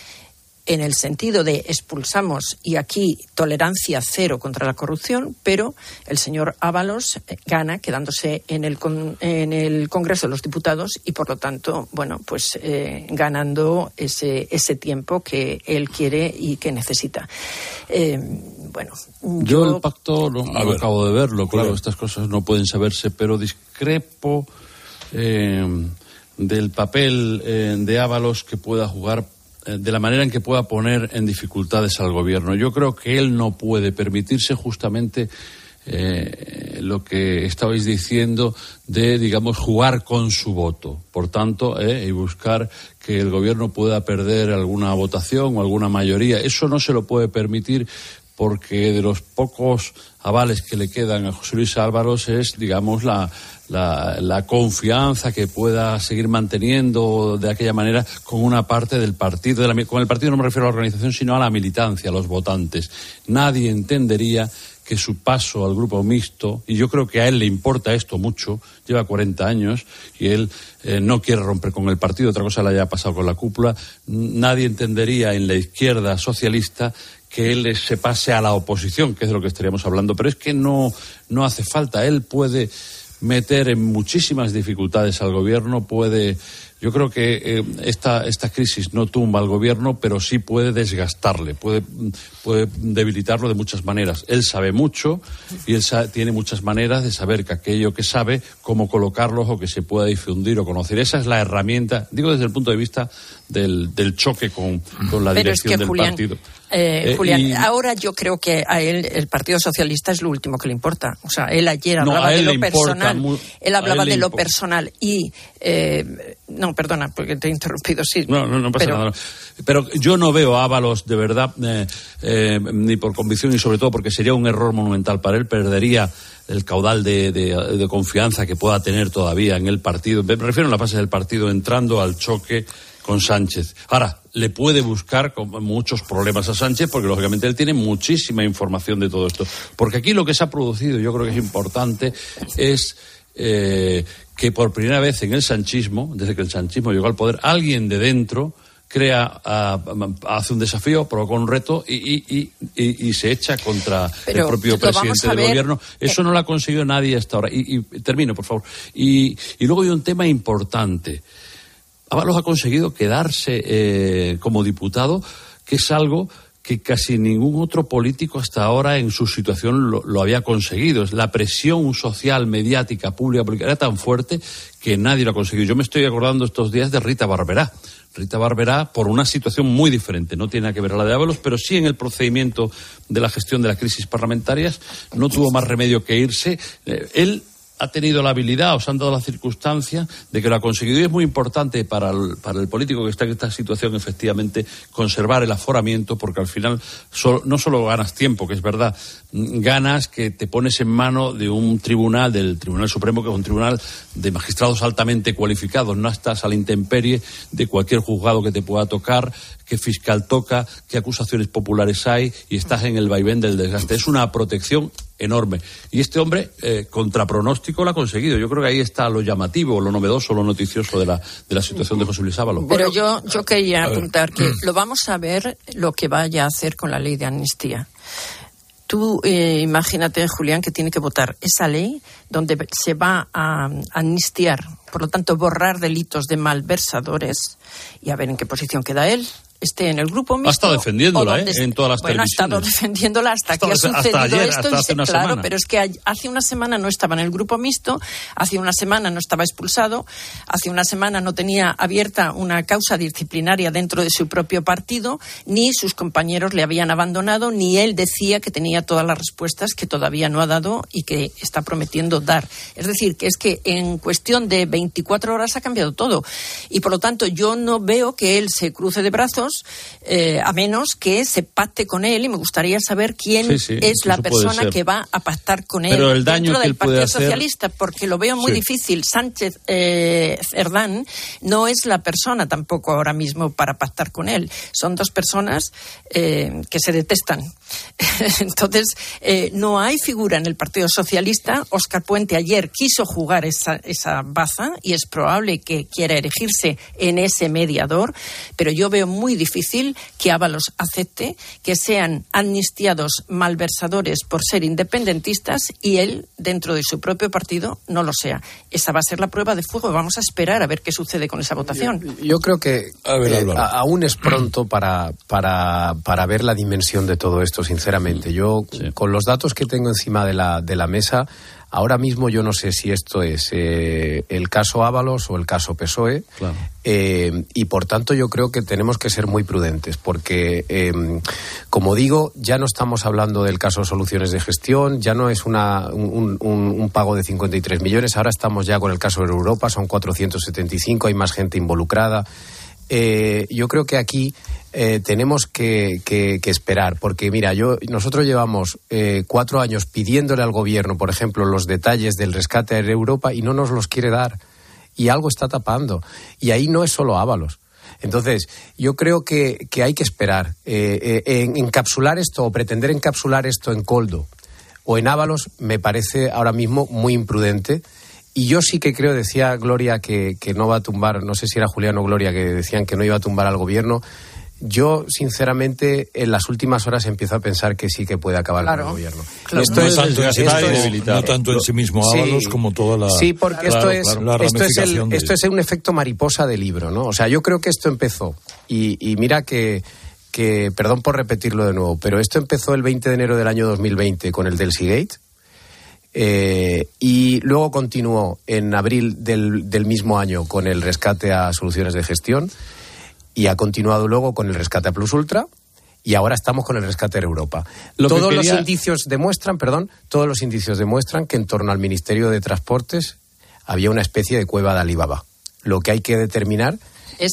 en el sentido de expulsamos y aquí tolerancia cero contra la corrupción, pero el señor Ábalos eh, gana quedándose en el, en el Congreso de los Diputados y por lo tanto, bueno, pues eh, ganando ese, ese tiempo que él quiere y que necesita. Eh, bueno,
yo, el pacto no, acabo de verlo, claro, estas cosas no pueden saberse, pero discrepo del papel de Ábalos que pueda jugar eh, de la manera en que pueda poner en dificultades al gobierno. Yo creo que él no puede permitirse justamente eh, lo que estabais diciendo de, digamos, jugar con su voto. Por tanto, eh, y buscar que el gobierno pueda perder alguna votación o alguna mayoría. Eso no se lo puede permitir porque de los pocos avales que le quedan a José Luis Álvaros es, digamos, la, la, confianza que pueda seguir manteniendo de aquella manera con una parte del partido. con el partido no me refiero a la organización, sino a la militancia, a los votantes. Nadie entendería que su paso al grupo mixto, y yo creo que a él le importa esto mucho, lleva 40 años y él eh, no quiere romper con el partido, otra cosa le haya pasado con la cúpula, nadie entendería en la izquierda socialista que él se pase a la oposición, que es de lo que estaríamos hablando, pero es que no, no hace falta, él puede meter en muchísimas dificultades al gobierno, puede yo creo que eh, esta, esta crisis no tumba al gobierno, pero sí puede desgastarle, puede, puede debilitarlo de muchas maneras. Él sabe mucho y él tiene muchas maneras de saber que aquello que sabe, cómo colocarlo o que se pueda difundir o conocer. Esa es la herramienta, digo desde el punto de vista del, del choque con, con la dirección del partido.
Eh, eh, Julián, ahora yo creo que a él el Partido Socialista es lo último que le importa. O sea, él ayer hablaba de lo personal. él hablaba de lo personal y eh, no, perdona, porque te he interrumpido. Sí.
No, no, pasa nada. Pero yo no veo a Ábalos de verdad ni por convicción ni sobre todo porque sería un error monumental para él. Perdería el caudal de, de, confianza que pueda tener todavía en el partido. Me refiero a la fase del partido entrando al choque con Sánchez. Ahora, le puede buscar muchos problemas a Sánchez porque lógicamente él tiene muchísima información de todo esto. Porque aquí lo que se ha producido, yo creo que es importante, es eh, que por primera vez en el sanchismo, desde que el sanchismo llegó al poder, alguien de dentro crea, hace un desafío, provoca un reto y, y, se echa contra el propio presidente del gobierno. Eso no lo ha conseguido nadie hasta ahora. Y, termino, por favor. Y, luego hay un tema importante. Ábalos ha conseguido quedarse eh, como diputado, que es algo que casi ningún otro político hasta ahora en su situación lo, había conseguido. La presión social, mediática, pública, era tan fuerte que nadie lo ha conseguido. Yo me estoy acordando estos días de Rita Barberá. Rita Barberá, por una situación muy diferente, no tiene nada que ver a la de Ábalos, pero sí en el procedimiento de la gestión de las crisis parlamentarias, no tuvo más remedio que irse. Eh, él ha tenido la habilidad o se han dado la circunstancia de que lo ha conseguido. Y es muy importante para el, para el político que está en esta situación, efectivamente, conservar el aforamiento, porque al final no solo ganas tiempo, que es verdad, ganas que te pones en mano de un tribunal, del Tribunal Supremo, que es un tribunal de magistrados altamente cualificados. No estás a la intemperie de cualquier juzgado que te pueda tocar, qué fiscal toca, qué acusaciones populares hay y estás en el vaivén del desgaste. Es una protección enorme. Y este hombre, eh, contra pronóstico, lo ha conseguido. Yo creo que ahí está lo llamativo, lo novedoso, lo noticioso de la, de la situación de José Luis Ábalos.
Pero yo, yo quería apuntar que lo vamos a ver lo que vaya a hacer con la ley de amnistía. Tú eh, imagínate, Julián, que tiene que votar esa ley donde se va a amnistiar, por lo tanto, borrar delitos de malversadores y a ver en qué posición queda él esté en el grupo mixto.
Ha estado defendiéndola, ¿eh? En todas las
bueno, ha estado defendiéndola hasta que ha sucedido esto. claro, pero es que hace una semana no estaba en el grupo mixto, hace una semana no estaba expulsado, hace una semana no tenía abierta una causa disciplinaria dentro de su propio partido, ni sus compañeros le habían abandonado, ni él decía que tenía todas las respuestas que todavía no ha dado y que está prometiendo dar. Es decir, que es que en cuestión de 24 horas ha cambiado todo. Y por lo tanto, yo no veo que él se cruce de brazos eh, a menos que se pacte con él y me gustaría saber quién es la persona que va a pactar con él
Pero el daño
dentro del Partido. Socialista, porque lo veo muy difícil. Sánchez eh, Cerdán no es la persona tampoco ahora mismo para pactar con él. Son dos personas eh, que se detestan. [laughs] Entonces, eh, no hay figura en el Partido Socialista. Oscar Puente ayer quiso jugar esa, esa baza y es probable que quiera erigirse en ese mediador, pero yo veo muy difícil que Ábalos acepte que sean amnistiados malversadores por ser independentistas y él, dentro de su propio partido, no lo sea. Esa va a ser la prueba de fuego. Vamos a esperar a ver qué sucede con esa votación.
Yo, creo que eh, aún es pronto para, para, para ver la dimensión de todo esto sinceramente. Yo, con los datos que tengo encima de la, de la mesa, ahora mismo yo no sé si esto es eh, el caso Ábalos o el caso PSOE. Eh, y por tanto yo creo que tenemos que ser muy prudentes porque, em, como digo, ya no estamos hablando del caso Soluciones de Gestión, ya no es una, un, un, pago de 53 millones, ahora estamos ya con el caso de Europa, son 475, hay más gente involucrada. Eh, yo creo que aquí eh, tenemos que, esperar, porque mira, yo nosotros llevamos eh, cuatro años pidiéndole al gobierno, por ejemplo, los detalles del rescate de Europa y no nos los quiere dar y algo está tapando y ahí no es solo Ábalos. Entonces, yo creo que, hay que esperar. En, encapsular esto o pretender encapsular esto en Coldo o en Ábalos me parece ahora mismo muy imprudente y yo sí que creo, decía Gloria, que, que no va a tumbar, no sé si era Julián o Gloria, que decían que no iba a tumbar al gobierno. Yo, sinceramente, en las últimas horas empiezo a pensar que sí que puede acabar con el gobierno.
Esto no, es, tanto, no tanto en sí mismo Ábalos como toda la.
Sí, porque esto, es, esto, es el, esto es un efecto mariposa del libro, ¿no? O sea, yo creo que esto empezó. Y, y mira que, que, perdón por repetirlo de nuevo, pero esto empezó el 20 de enero del año 2020 con el del Seagate eh, y luego continuó en abril del, del, mismo año con el rescate a soluciones de gestión y ha continuado luego con el rescate a Plus Ultra y ahora estamos con el rescate de Europa. todos los indicios demuestran, perdón, todos los indicios demuestran que en torno al Ministerio de Transportes había una especie de cueva de Alibaba. Lo que hay que determinar
es,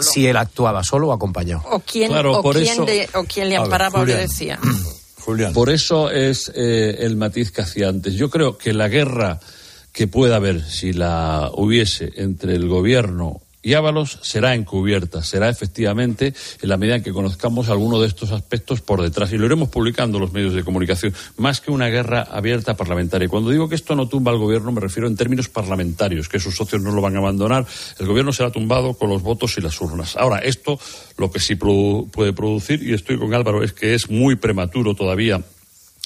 si él actuaba solo o acompañado.
O quién, o quién, o quién le amparaba o le decía. [clears throat]
Por eso es eh, el matiz que hacía antes. Yo creo que la guerra que pueda haber, si la hubiese entre el gobierno y Ábalos será encubierta, será efectivamente en la medida en que conozcamos alguno de estos aspectos por detrás. Y lo iremos publicando los medios de comunicación, más que una guerra abierta parlamentaria. Cuando digo que esto no tumba al gobierno, me refiero en términos parlamentarios, que sus socios no lo van a abandonar. El gobierno será tumbado con los votos y las urnas. Ahora, esto lo que sí puede producir, y estoy con Álvaro, es que es muy prematuro todavía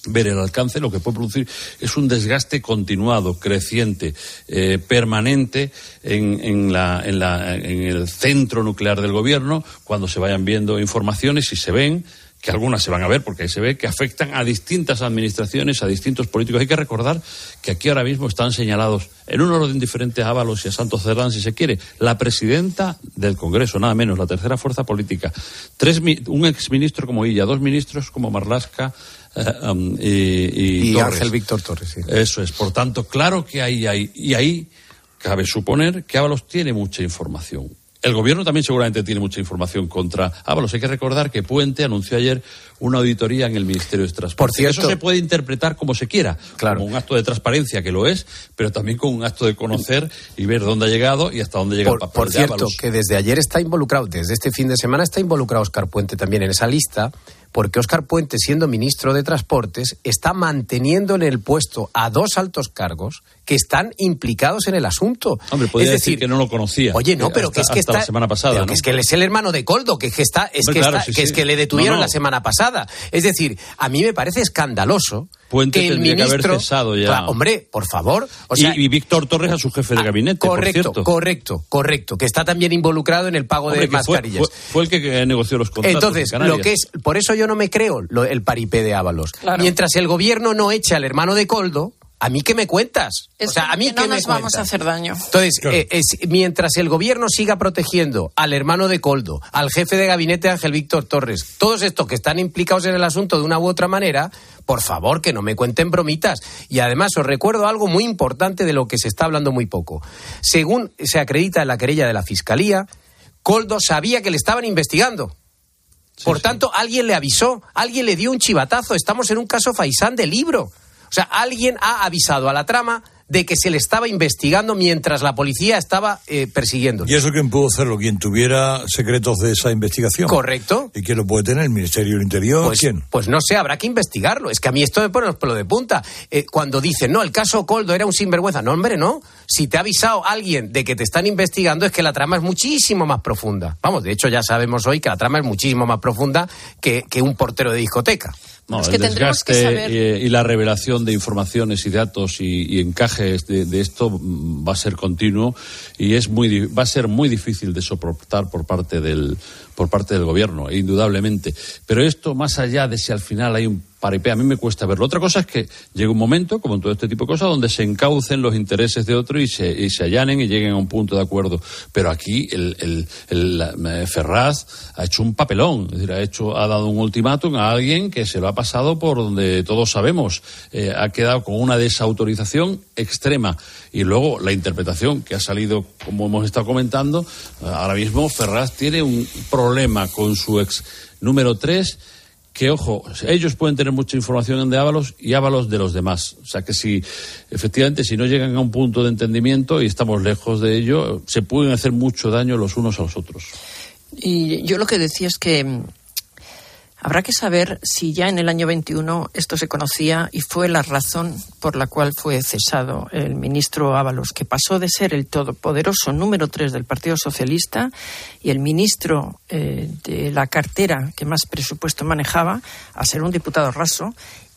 ver el alcance, lo que puede producir es un desgaste continuado, creciente, eh, permanente en, en, la, en, la, en el centro nuclear del gobierno, cuando se vayan viendo informaciones y se ven que algunas se van a ver porque ahí se ve que afectan a distintas administraciones, a distintos políticos. Hay que recordar que aquí ahora mismo están señalados en un orden diferente a Ábalos y a Santos Cerdán, si se quiere, la presidenta del Congreso, nada menos, la tercera fuerza política, tres, un exministro como ella, dos ministros como Marlasca, [laughs]
um, y, Ángel Víctor Torres.
Eso es. Por tanto, claro que ahí hay. Y ahí cabe suponer que Ábalos tiene mucha información. El gobierno también seguramente tiene mucha información contra Ábalos. Hay que recordar que Puente anunció ayer una auditoría en el Ministerio de Transporte. Por cierto, Eso se puede interpretar como se quiera, claro. como un acto de transparencia, que lo es, pero también como un acto de conocer y ver dónde ha llegado y hasta dónde llega
por,
el papel
Por cierto, que desde ayer está involucrado, desde este fin de semana está involucrado Oscar Puente también en esa lista, porque Óscar Puente, siendo ministro de Transportes, está manteniendo en el puesto a dos altos cargos que están implicados en el asunto.
Hombre, podría decir, que no lo conocía.
Oye, no, pero
hasta-
que es que
hasta
está.
la semana pasada,
pero
¿no?
que es que él es el hermano de Coldo, que es que está, es
Hombre,
que,
claro,
está-
sí,
que
sí.
es que le detuvieron
No, no.
la semana pasada. Es decir, a mí me parece escandaloso
Puente
que el
tendría que haber
ministro.
cesado ya.
Claro, hombre, por favor. O
Y-
sea,
y, Víctor Torres a su jefe de gabinete, por
correcto,
cierto.
correcto, correcto, que está también involucrado en el pago
Hombre,
de
fue,
mascarillas.
fue- fue el que negoció los contratos.
Entonces,
en
lo que es, por eso yo no me creo lo- el paripé de Ábalos.
Claro.
Mientras el gobierno no eche al hermano de Coldo, ¿a mí qué me cuentas?
Es
o sea, ¿a mí
que
qué
no
me
nos vamos
cuentas?
a hacer daño.
Entonces, eh, es- mientras el gobierno siga protegiendo al hermano de Coldo, al jefe de gabinete Ángel Víctor Torres, todos estos que están implicados en el asunto de una u otra manera, por favor, que no me cuenten bromitas. Y además os recuerdo algo muy importante de lo que se está hablando muy poco. Según se acredita en la querella de la Fiscalía, Coldo sabía que le estaban investigando. Por tanto, alguien le avisó, alguien le dio un chivatazo. Estamos en un caso faisán de libro. O sea, alguien ha avisado a la trama de que se le estaba investigando mientras la policía estaba eh, persiguiendo.
¿Y eso quién pudo hacerlo? ¿Quien tuviera secretos de esa investigación?
Correcto.
¿Y quién lo puede tener? ¿El Ministerio del Interior?
Pues,
¿Quién?
pues no sé, habrá que investigarlo. Es que a mí esto me pone los pelos de punta. Eh, cuando dicen, no, el caso Coldo era un sinvergüenza. No, hombre, no. Si te ha avisado alguien de que te están investigando, es que la trama es muchísimo más profunda. Vamos, de hecho, ya sabemos hoy que la trama es muchísimo más profunda que, que un portero de discoteca.
No,
Es
el
que tendremos que
desgaste
saber-
eh, y la revelación de informaciones y datos y, y encajes de, de esto mm, va a ser continuo y es muy va a ser muy difícil de soportar por parte del por parte del gobierno, indudablemente. Pero esto, más allá de si al final hay un paripé, a mí me cuesta verlo. Otra cosa es que llegue un momento, como en todo este tipo de cosas, donde se encaucen los intereses de otro y se, y se allanen y lleguen a un punto de acuerdo. Pero aquí el, eh, Ferraz ha hecho un papelón, es decir, ha, hecho, ha dado un ultimátum a alguien que se lo ha pasado por donde todos sabemos. Eh, ha quedado con una desautorización extrema. Y luego la interpretación que ha salido, como hemos estado comentando, eh, ahora mismo Ferraz tiene un problema con su ex número 3 que, ojo, ellos pueden tener mucha información de Ábalos y Ábalos de los demás. O sea que si, efectivamente, si no llegan a un punto de entendimiento y estamos lejos de ello, se pueden hacer mucho daño los unos a los otros.
Y yo lo que decía es que habrá que saber si ya en el año 21 esto se conocía y fue la razón por la cual fue cesado el ministro Ábalos, que pasó de ser el todopoderoso número 3 del Partido Socialista y el ministro eh, de la cartera que más presupuesto manejaba a ser un diputado raso.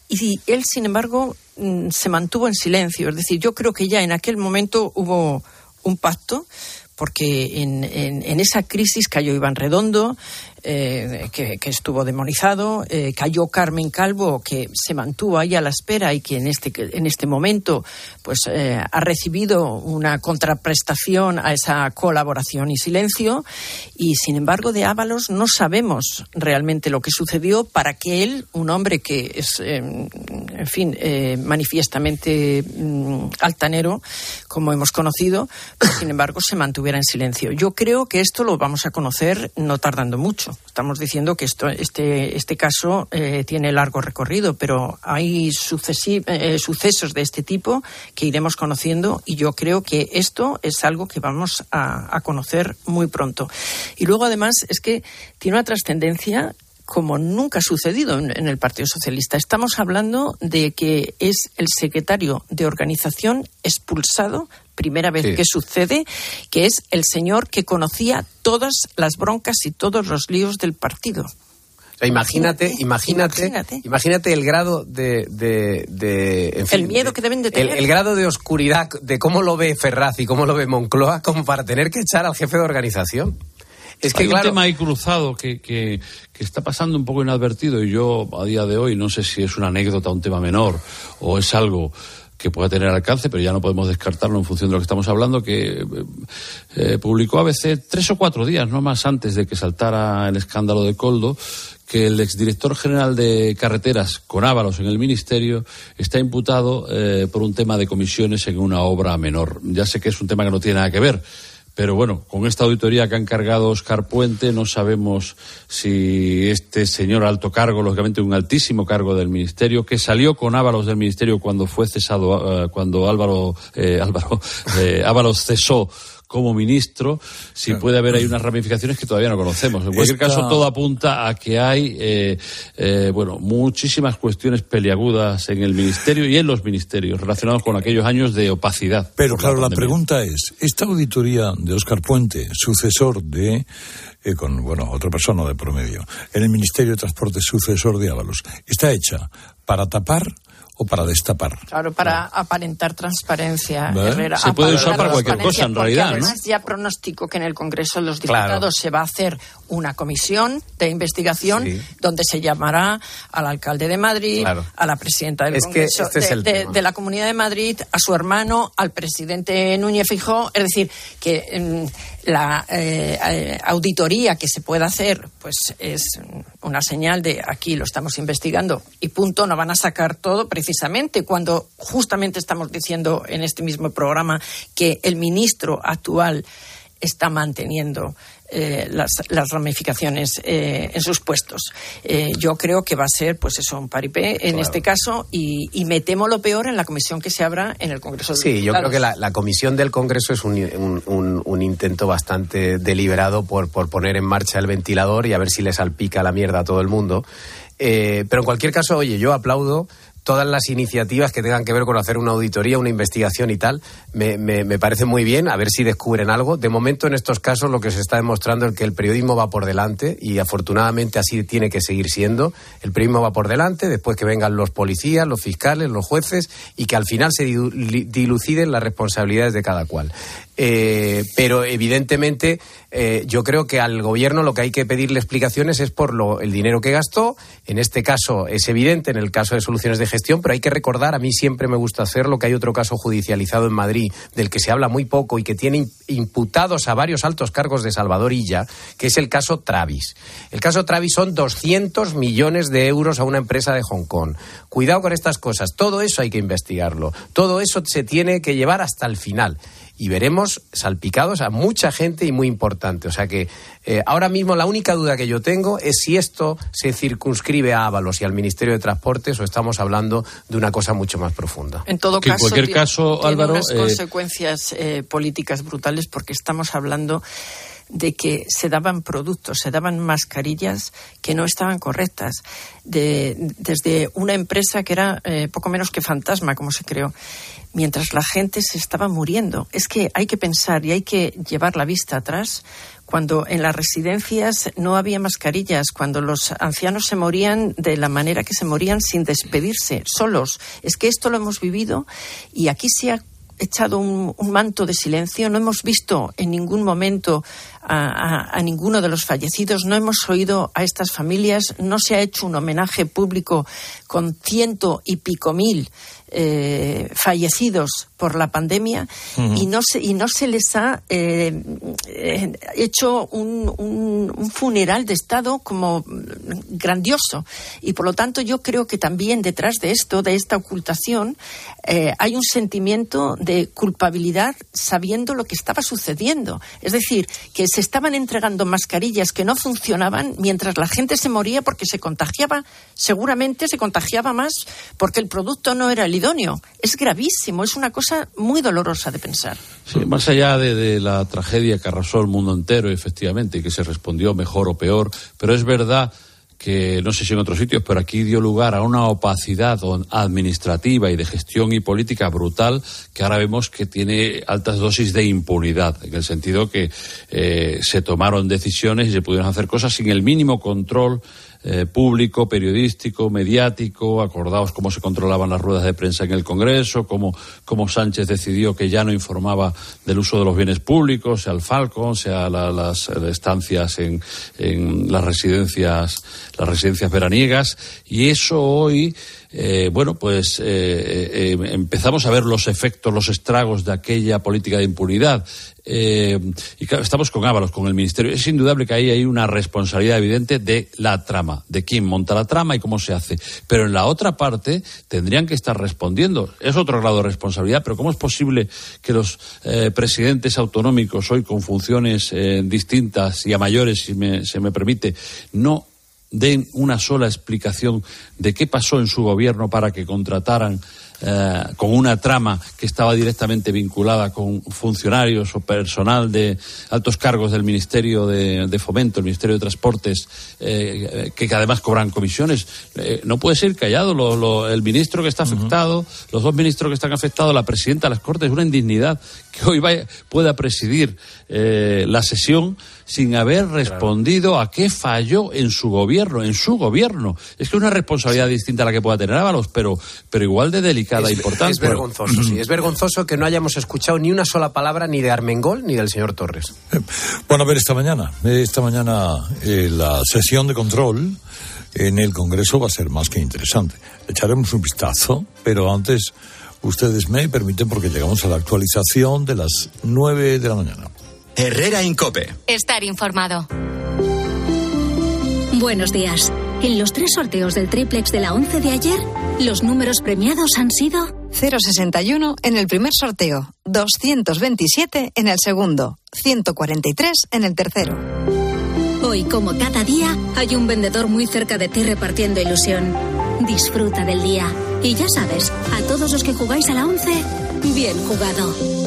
Y él, sin embargo, mm, se mantuvo en silencio. Es decir, yo creo que ya en aquel momento hubo un pacto porque en, en- en esa crisis cayó Iván Redondo, eh, que, estuvo demonizado, eh, cayó Carmen Calvo, que se mantuvo ahí a la espera y que en este, en este momento pues, eh, ha recibido una contraprestación a esa colaboración y silencio. Y sin embargo, de Ábalos no sabemos realmente lo que sucedió para que él, un hombre que es, eh, en fin, eh, manifiestamente mm, altanero, como hemos conocido, pues, sin embargo, se mantuviera en silencio. Yo creo que esto lo vamos a conocer no tardando mucho. Estamos diciendo que esto, este, este caso eh, tiene largo recorrido, pero hay eh, sucesos de este tipo que iremos conociendo y yo creo que esto es algo que vamos a, a conocer muy pronto. Y luego, además, es que tiene una trascendencia como nunca ha sucedido en el Partido Socialista. Estamos hablando de que es el secretario de organización expulsado, primera vez
Sí.
que sucede, que es el señor que conocía todas las broncas y todos los líos del partido.
O sea, imagínate, imagínate, imagínate, el grado de, de, de- en fin,
el miedo que deben de
el,
tener.
el grado de oscuridad de cómo lo ve Ferraz y cómo lo ve Moncloa como para tener que echar al jefe de organización. Es que
Hay
claro,
un tema ahí cruzado que, que, que está pasando un poco inadvertido y yo a día de hoy no sé si es una anécdota, un tema menor o es algo que pueda tener alcance, pero ya no podemos descartarlo en función de lo que estamos hablando, que eh, eh, publicó ABC tres o cuatro días, no más antes de que saltara el escándalo de Coldo, que el exdirector general de carreteras con Ábalos en el ministerio está imputado eh, por un tema de comisiones en una obra menor. Ya sé que es un tema que no tiene nada que ver, pero bueno, con esta auditoría que ha encargado Oscar Puente, no sabemos si este señor alto cargo, lógicamente un altísimo cargo del ministerio, que salió con Ábalos del ministerio cuando fue cesado, eh, cuando Álvaro, eh, [laughs] Álvaro, eh, Ábalos cesó como ministro, si puede haber ahí unas ramificaciones que todavía no conocemos. En cualquier
Esta-
caso, todo apunta a que hay, eh, eh, bueno, muchísimas cuestiones peliagudas en el ministerio y en los ministerios relacionados con aquellos años de opacidad.
Pero claro, la pregunta es, esta auditoría de Óscar Puente, sucesor de, eh, con, bueno, otra persona de promedio, en el Ministerio de Transporte, sucesor de Ábalos, ¿está hecha para tapar o para destapar?
Claro, para aparentar transparencia. Herrera.
Se puede usar para cualquier cosa, en realidad, ¿no?
Además, ya pronostico que en el Congreso de los
Claro.
Diputados se va a hacer una comisión de investigación
Sí.
donde se llamará al alcalde de Madrid,
Claro.
a la presidenta del
Es
Congreso
este es
de, de- de la Comunidad de Madrid, a su hermano, al presidente Núñez Fijó. Es decir, que mm, la eh, eh, auditoría que se pueda hacer, pues es una señal de aquí lo estamos investigando y punto, no van a sacar todo precisamente cuando justamente estamos diciendo en este mismo programa que el ministro actual está manteniendo eh, las, las ramificaciones eh, en sus puestos. Eh, yo creo que va a ser, pues eso, un paripé en
Claro.
este caso y, y me temo lo peor en la comisión que se abra en el Congreso de
Sí, yo creo que la, la comisión del Congreso es un, un- un- un intento bastante deliberado por, por poner en marcha el ventilador y a ver si le salpica la mierda a todo el mundo. Eh, pero en cualquier caso, oye, yo aplaudo todas las iniciativas que tengan que ver con hacer una auditoría, una investigación y tal, me, parece muy bien, a ver si descubren algo. De momento, en estos casos, lo que se está demostrando es que el periodismo va por delante y afortunadamente así tiene que seguir siendo. El periodismo va por delante, después que vengan los policías, los fiscales, los jueces y que al final se diluciden las responsabilidades de cada cual. Eh, pero evidentemente eh, yo creo que al gobierno lo que hay que pedirle explicaciones es por lo, el dinero que gastó. En este caso es evidente, en el caso de soluciones de gestión, pero hay que recordar, a mí siempre me gusta hacerlo, que hay otro caso judicializado en Madrid del que se habla muy poco y que tiene im- imputados a varios altos cargos de Salvador Illa, que es el caso Travis. El caso Travis son 200 millones de euros a una empresa de Hong Kong. Cuidado con estas cosas, todo eso hay que investigarlo, todo eso se tiene que llevar hasta el final y veremos salpicados a mucha gente y muy importante. O sea que eh, ahora mismo la única duda que yo tengo es si esto se circunscribe a Ábalos y al Ministerio de Transportes o estamos hablando de una cosa mucho más profunda.
En todo
Que en
caso,
cualquier
tiene-
caso,
tiene
Álvaro,
unas
eh,
consecuencias eh, políticas brutales porque estamos hablando de que se daban productos, se daban mascarillas que no estaban correctas, de- desde una empresa que era eh, poco menos que fantasma, como se creó, mientras la gente se estaba muriendo. Es que hay que pensar y hay que llevar la vista atrás cuando en las residencias no había mascarillas, cuando los ancianos se morían de la manera que se morían sin despedirse, solos. Es que esto lo hemos vivido y aquí se ha echado un, manto de silencio. No hemos visto en ningún momento a ninguno de los fallecidos, no hemos oído a estas familias, no se ha hecho un homenaje público con ciento y pico mil eh, fallecidos por la pandemia y no se y no se les ha eh, eh, hecho un, un- un funeral de estado como grandioso. Y por lo tanto yo creo que también detrás de esto de esta ocultación eh, hay un sentimiento de culpabilidad sabiendo lo que estaba sucediendo. Es decir que se estaban entregando mascarillas que no funcionaban mientras la gente se moría porque se contagiaba. Seguramente se contagiaba más porque el producto no era el es gravísimo es una cosa muy dolorosa de pensar.
Más allá de, la tragedia que arrasó el mundo entero, efectivamente, y que se respondió mejor o peor, pero es verdad que no sé si en otros sitios, pero aquí dio lugar a una opacidad administrativa y de gestión y política brutal que ahora vemos que tiene altas dosis de impunidad, en el sentido que eh, se tomaron decisiones y se pudieron hacer cosas sin el mínimo control eh, público, periodístico, mediático, acordaos cómo se controlaban las ruedas de prensa en el Congreso, cómo, cómo Sánchez decidió que ya no informaba del uso de los bienes públicos, sea el Falcon, sea la- las eh, estancias en, en las residencias, las residencias veraniegas, y eso hoy eh, bueno, pues eh, eh, empezamos a ver los efectos, los estragos de aquella política de impunidad. Y estamos con Ábalos, con el Ministerio. Es indudable que ahí hay una responsabilidad evidente de la trama, de quién monta la trama y cómo se hace. Pero en la otra parte tendrían que estar respondiendo. Es otro grado de responsabilidad, pero ¿cómo es posible que los presidentes autonómicos, hoy con funciones distintas y a mayores, si me, se me permite, no den una sola explicación de qué pasó en su gobierno para que contrataran eh, con una trama que estaba directamente vinculada con funcionarios o personal de altos cargos del Ministerio de, Fomento, el Ministerio de Transportes, eh, que, además cobran comisiones. Eh, no puede ser callado el ministro que está afectado, los dos ministros que están afectados, la presidenta de las Cortes, es una indignidad que hoy vaya, pueda presidir la sesión sin haber respondido a qué falló en su gobierno, en su gobierno. Es que es una responsabilidad distinta a la que pueda tener Ábalos, pero, pero igual de delicada e importante.
Es vergonzoso, sí. [clears throat] Es vergonzoso que no hayamos escuchado ni una sola palabra ni de Armengol ni del señor Torres.
Eh, bueno, a ver, esta mañana, esta mañana eh, la sesión de control en el Congreso va a ser más que interesante. Echaremos un vistazo, pero antes ustedes me permiten porque llegamos a la actualización de las nueve de la mañana.
Herrera Incope.
Estar informado. Buenos días. En los tres sorteos del triplex de la 11 de ayer, los números premiados han sido
061 en el primer sorteo, 227 en el segundo, 143 en el tercero.
Hoy, como cada día, hay un vendedor muy cerca de ti repartiendo ilusión. Disfruta del día. Y ya sabes, a todos los que jugáis a la 11, bien jugado.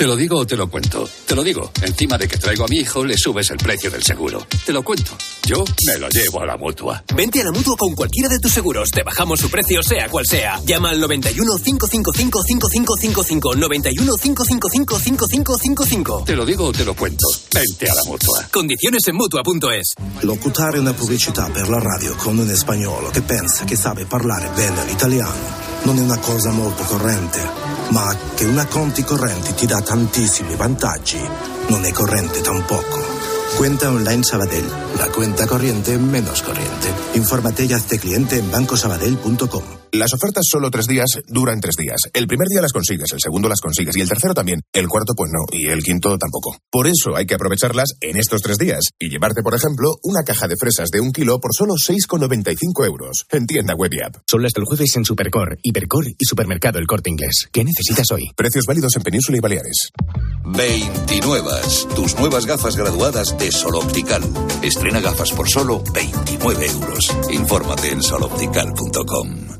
Te lo digo o te lo cuento. Te lo digo. Encima de que traigo a mi hijo, le subes el precio del seguro. Te lo cuento. Yo me lo llevo a la mutua.
Vente a la mutua con cualquiera de tus seguros. Te bajamos su precio, sea cual sea. Llama al 91 555 5555. 91 555 5555.
Te lo digo o te lo cuento. Vente a la mutua.
Condiciones en mutua.es.
Locutare una pubblicità per la radio con un español que pensa que sabe parlare bene l'italiano non è una cosa molto corrente, ma che una conti correnti ti dà tantissimi vantaggi non è corrente tampoco. Cuenta online Sabadell, la cuenta corriente menos corriente. Infórmate y hazte cliente en bancosabadell.com.
Las ofertas solo tres días duran tres días. El primer día las consigues, el segundo las consigues y el tercero también. El cuarto pues no y el quinto tampoco. Por eso hay que aprovecharlas en estos tres días y llevarte, por ejemplo, una caja de fresas de un kilo por solo 6,95 euros. En tienda web y app.
Solo hasta el jueves en Supercor, Hipercor y Supermercado El Corte Inglés. ¿Qué necesitas hoy?
Precios válidos en Península y Baleares.
29. Tus nuevas gafas graduadas de Sol Optical. Estrena gafas por solo 29 euros. Infórmate en soloptical.com.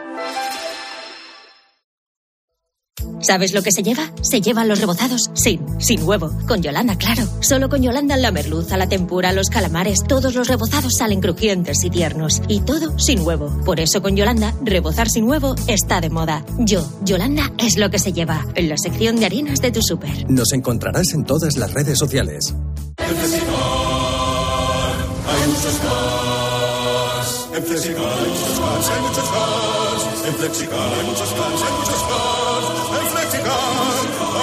¿Sabes lo que se lleva? Se llevan los rebozados sin, sin huevo. Con Yolanda, claro. Solo con Yolanda la merluza, la tempura, los calamares, todos los rebozados salen crujientes y tiernos. Y todo sin huevo. Por eso con Yolanda, rebozar sin huevo está de moda. Yo, Yolanda, es lo que se lleva. En la sección de harinas de tu súper.
Nos encontrarás en todas las redes sociales.
En hay muchos cars. En Flexicar hay muchos cars, hay muchos cars. En Flexicar hay muchos cars, hay muchos cars.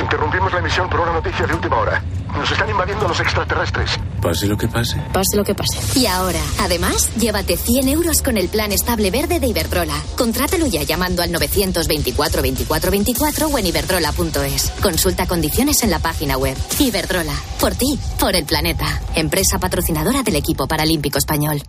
Interrumpimos la emisión por una noticia de última hora. Nos están invadiendo los extraterrestres.
Pase lo que pase.
Pase lo que pase.
Y ahora, además, llévate 100 euros con el plan estable verde de Iberdrola. Contrátalo ya llamando al 924 24 24 o en iberdrola.es. Consulta condiciones en la página web. Iberdrola. Por ti, por el planeta. Empresa patrocinadora del equipo paralímpico español.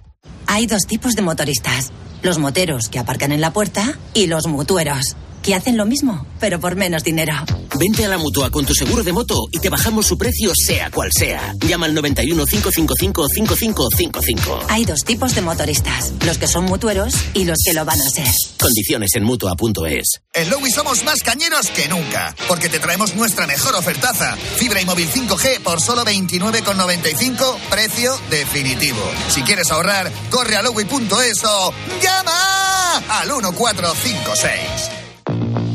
Hay dos tipos de motoristas. Los moteros que aparcan en la puerta y los mutueros que hacen lo mismo, pero por menos dinero.
Vente a la mutua con tu seguro de moto y te bajamos su precio, sea cual sea. Llama al 91 555 5555.
Hay dos tipos de motoristas: los que son mutueros y los que lo van a ser.
Condiciones en mutua.es.
En Lowy somos más cañeros que nunca, porque te traemos nuestra mejor ofertaza: fibra y móvil 5G por solo 29,95, precio definitivo. Si quieres ahorrar, corre a lowy.es o llama al 1456.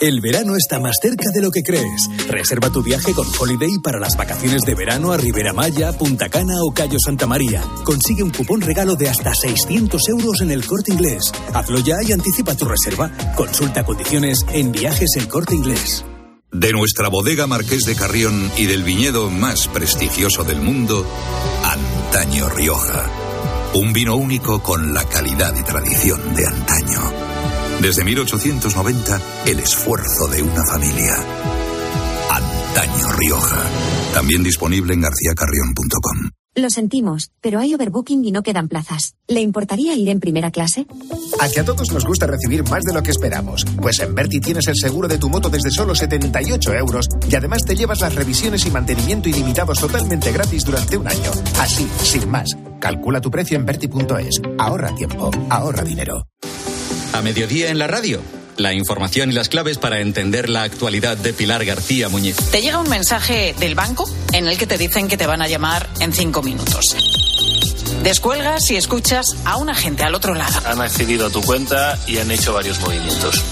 El verano está más cerca de lo que crees. Reserva tu viaje con Holiday para las vacaciones de verano a Ribera Maya, Punta Cana o Cayo Santa María. Consigue un cupón regalo de hasta 600 euros en el corte inglés. Hazlo ya y anticipa tu reserva. Consulta condiciones en viajes el corte inglés.
De nuestra bodega Marqués de Carrión y del viñedo más prestigioso del mundo, Antaño Rioja. Un vino único con la calidad y tradición de antaño. Desde 1890, el esfuerzo de una familia. Antaño Rioja. También disponible en garcíacarrión.com.
Lo sentimos, pero hay overbooking y no quedan plazas. ¿Le importaría ir en primera clase?
A que a todos nos gusta recibir más de lo que esperamos. Pues en Berti tienes el seguro de tu moto desde solo 78 euros y además te llevas las revisiones y mantenimiento ilimitados totalmente gratis durante un año. Así, sin más. Calcula tu precio en Berti.es. Ahorra tiempo, ahorra dinero.
A mediodía en la radio. La información y las claves para entender la actualidad de Pilar García Muñiz.
Te llega un mensaje del banco en el que te dicen que te van a llamar en cinco minutos. Descuelgas y escuchas a un agente al otro lado.
Han accedido a tu cuenta y han hecho varios movimientos.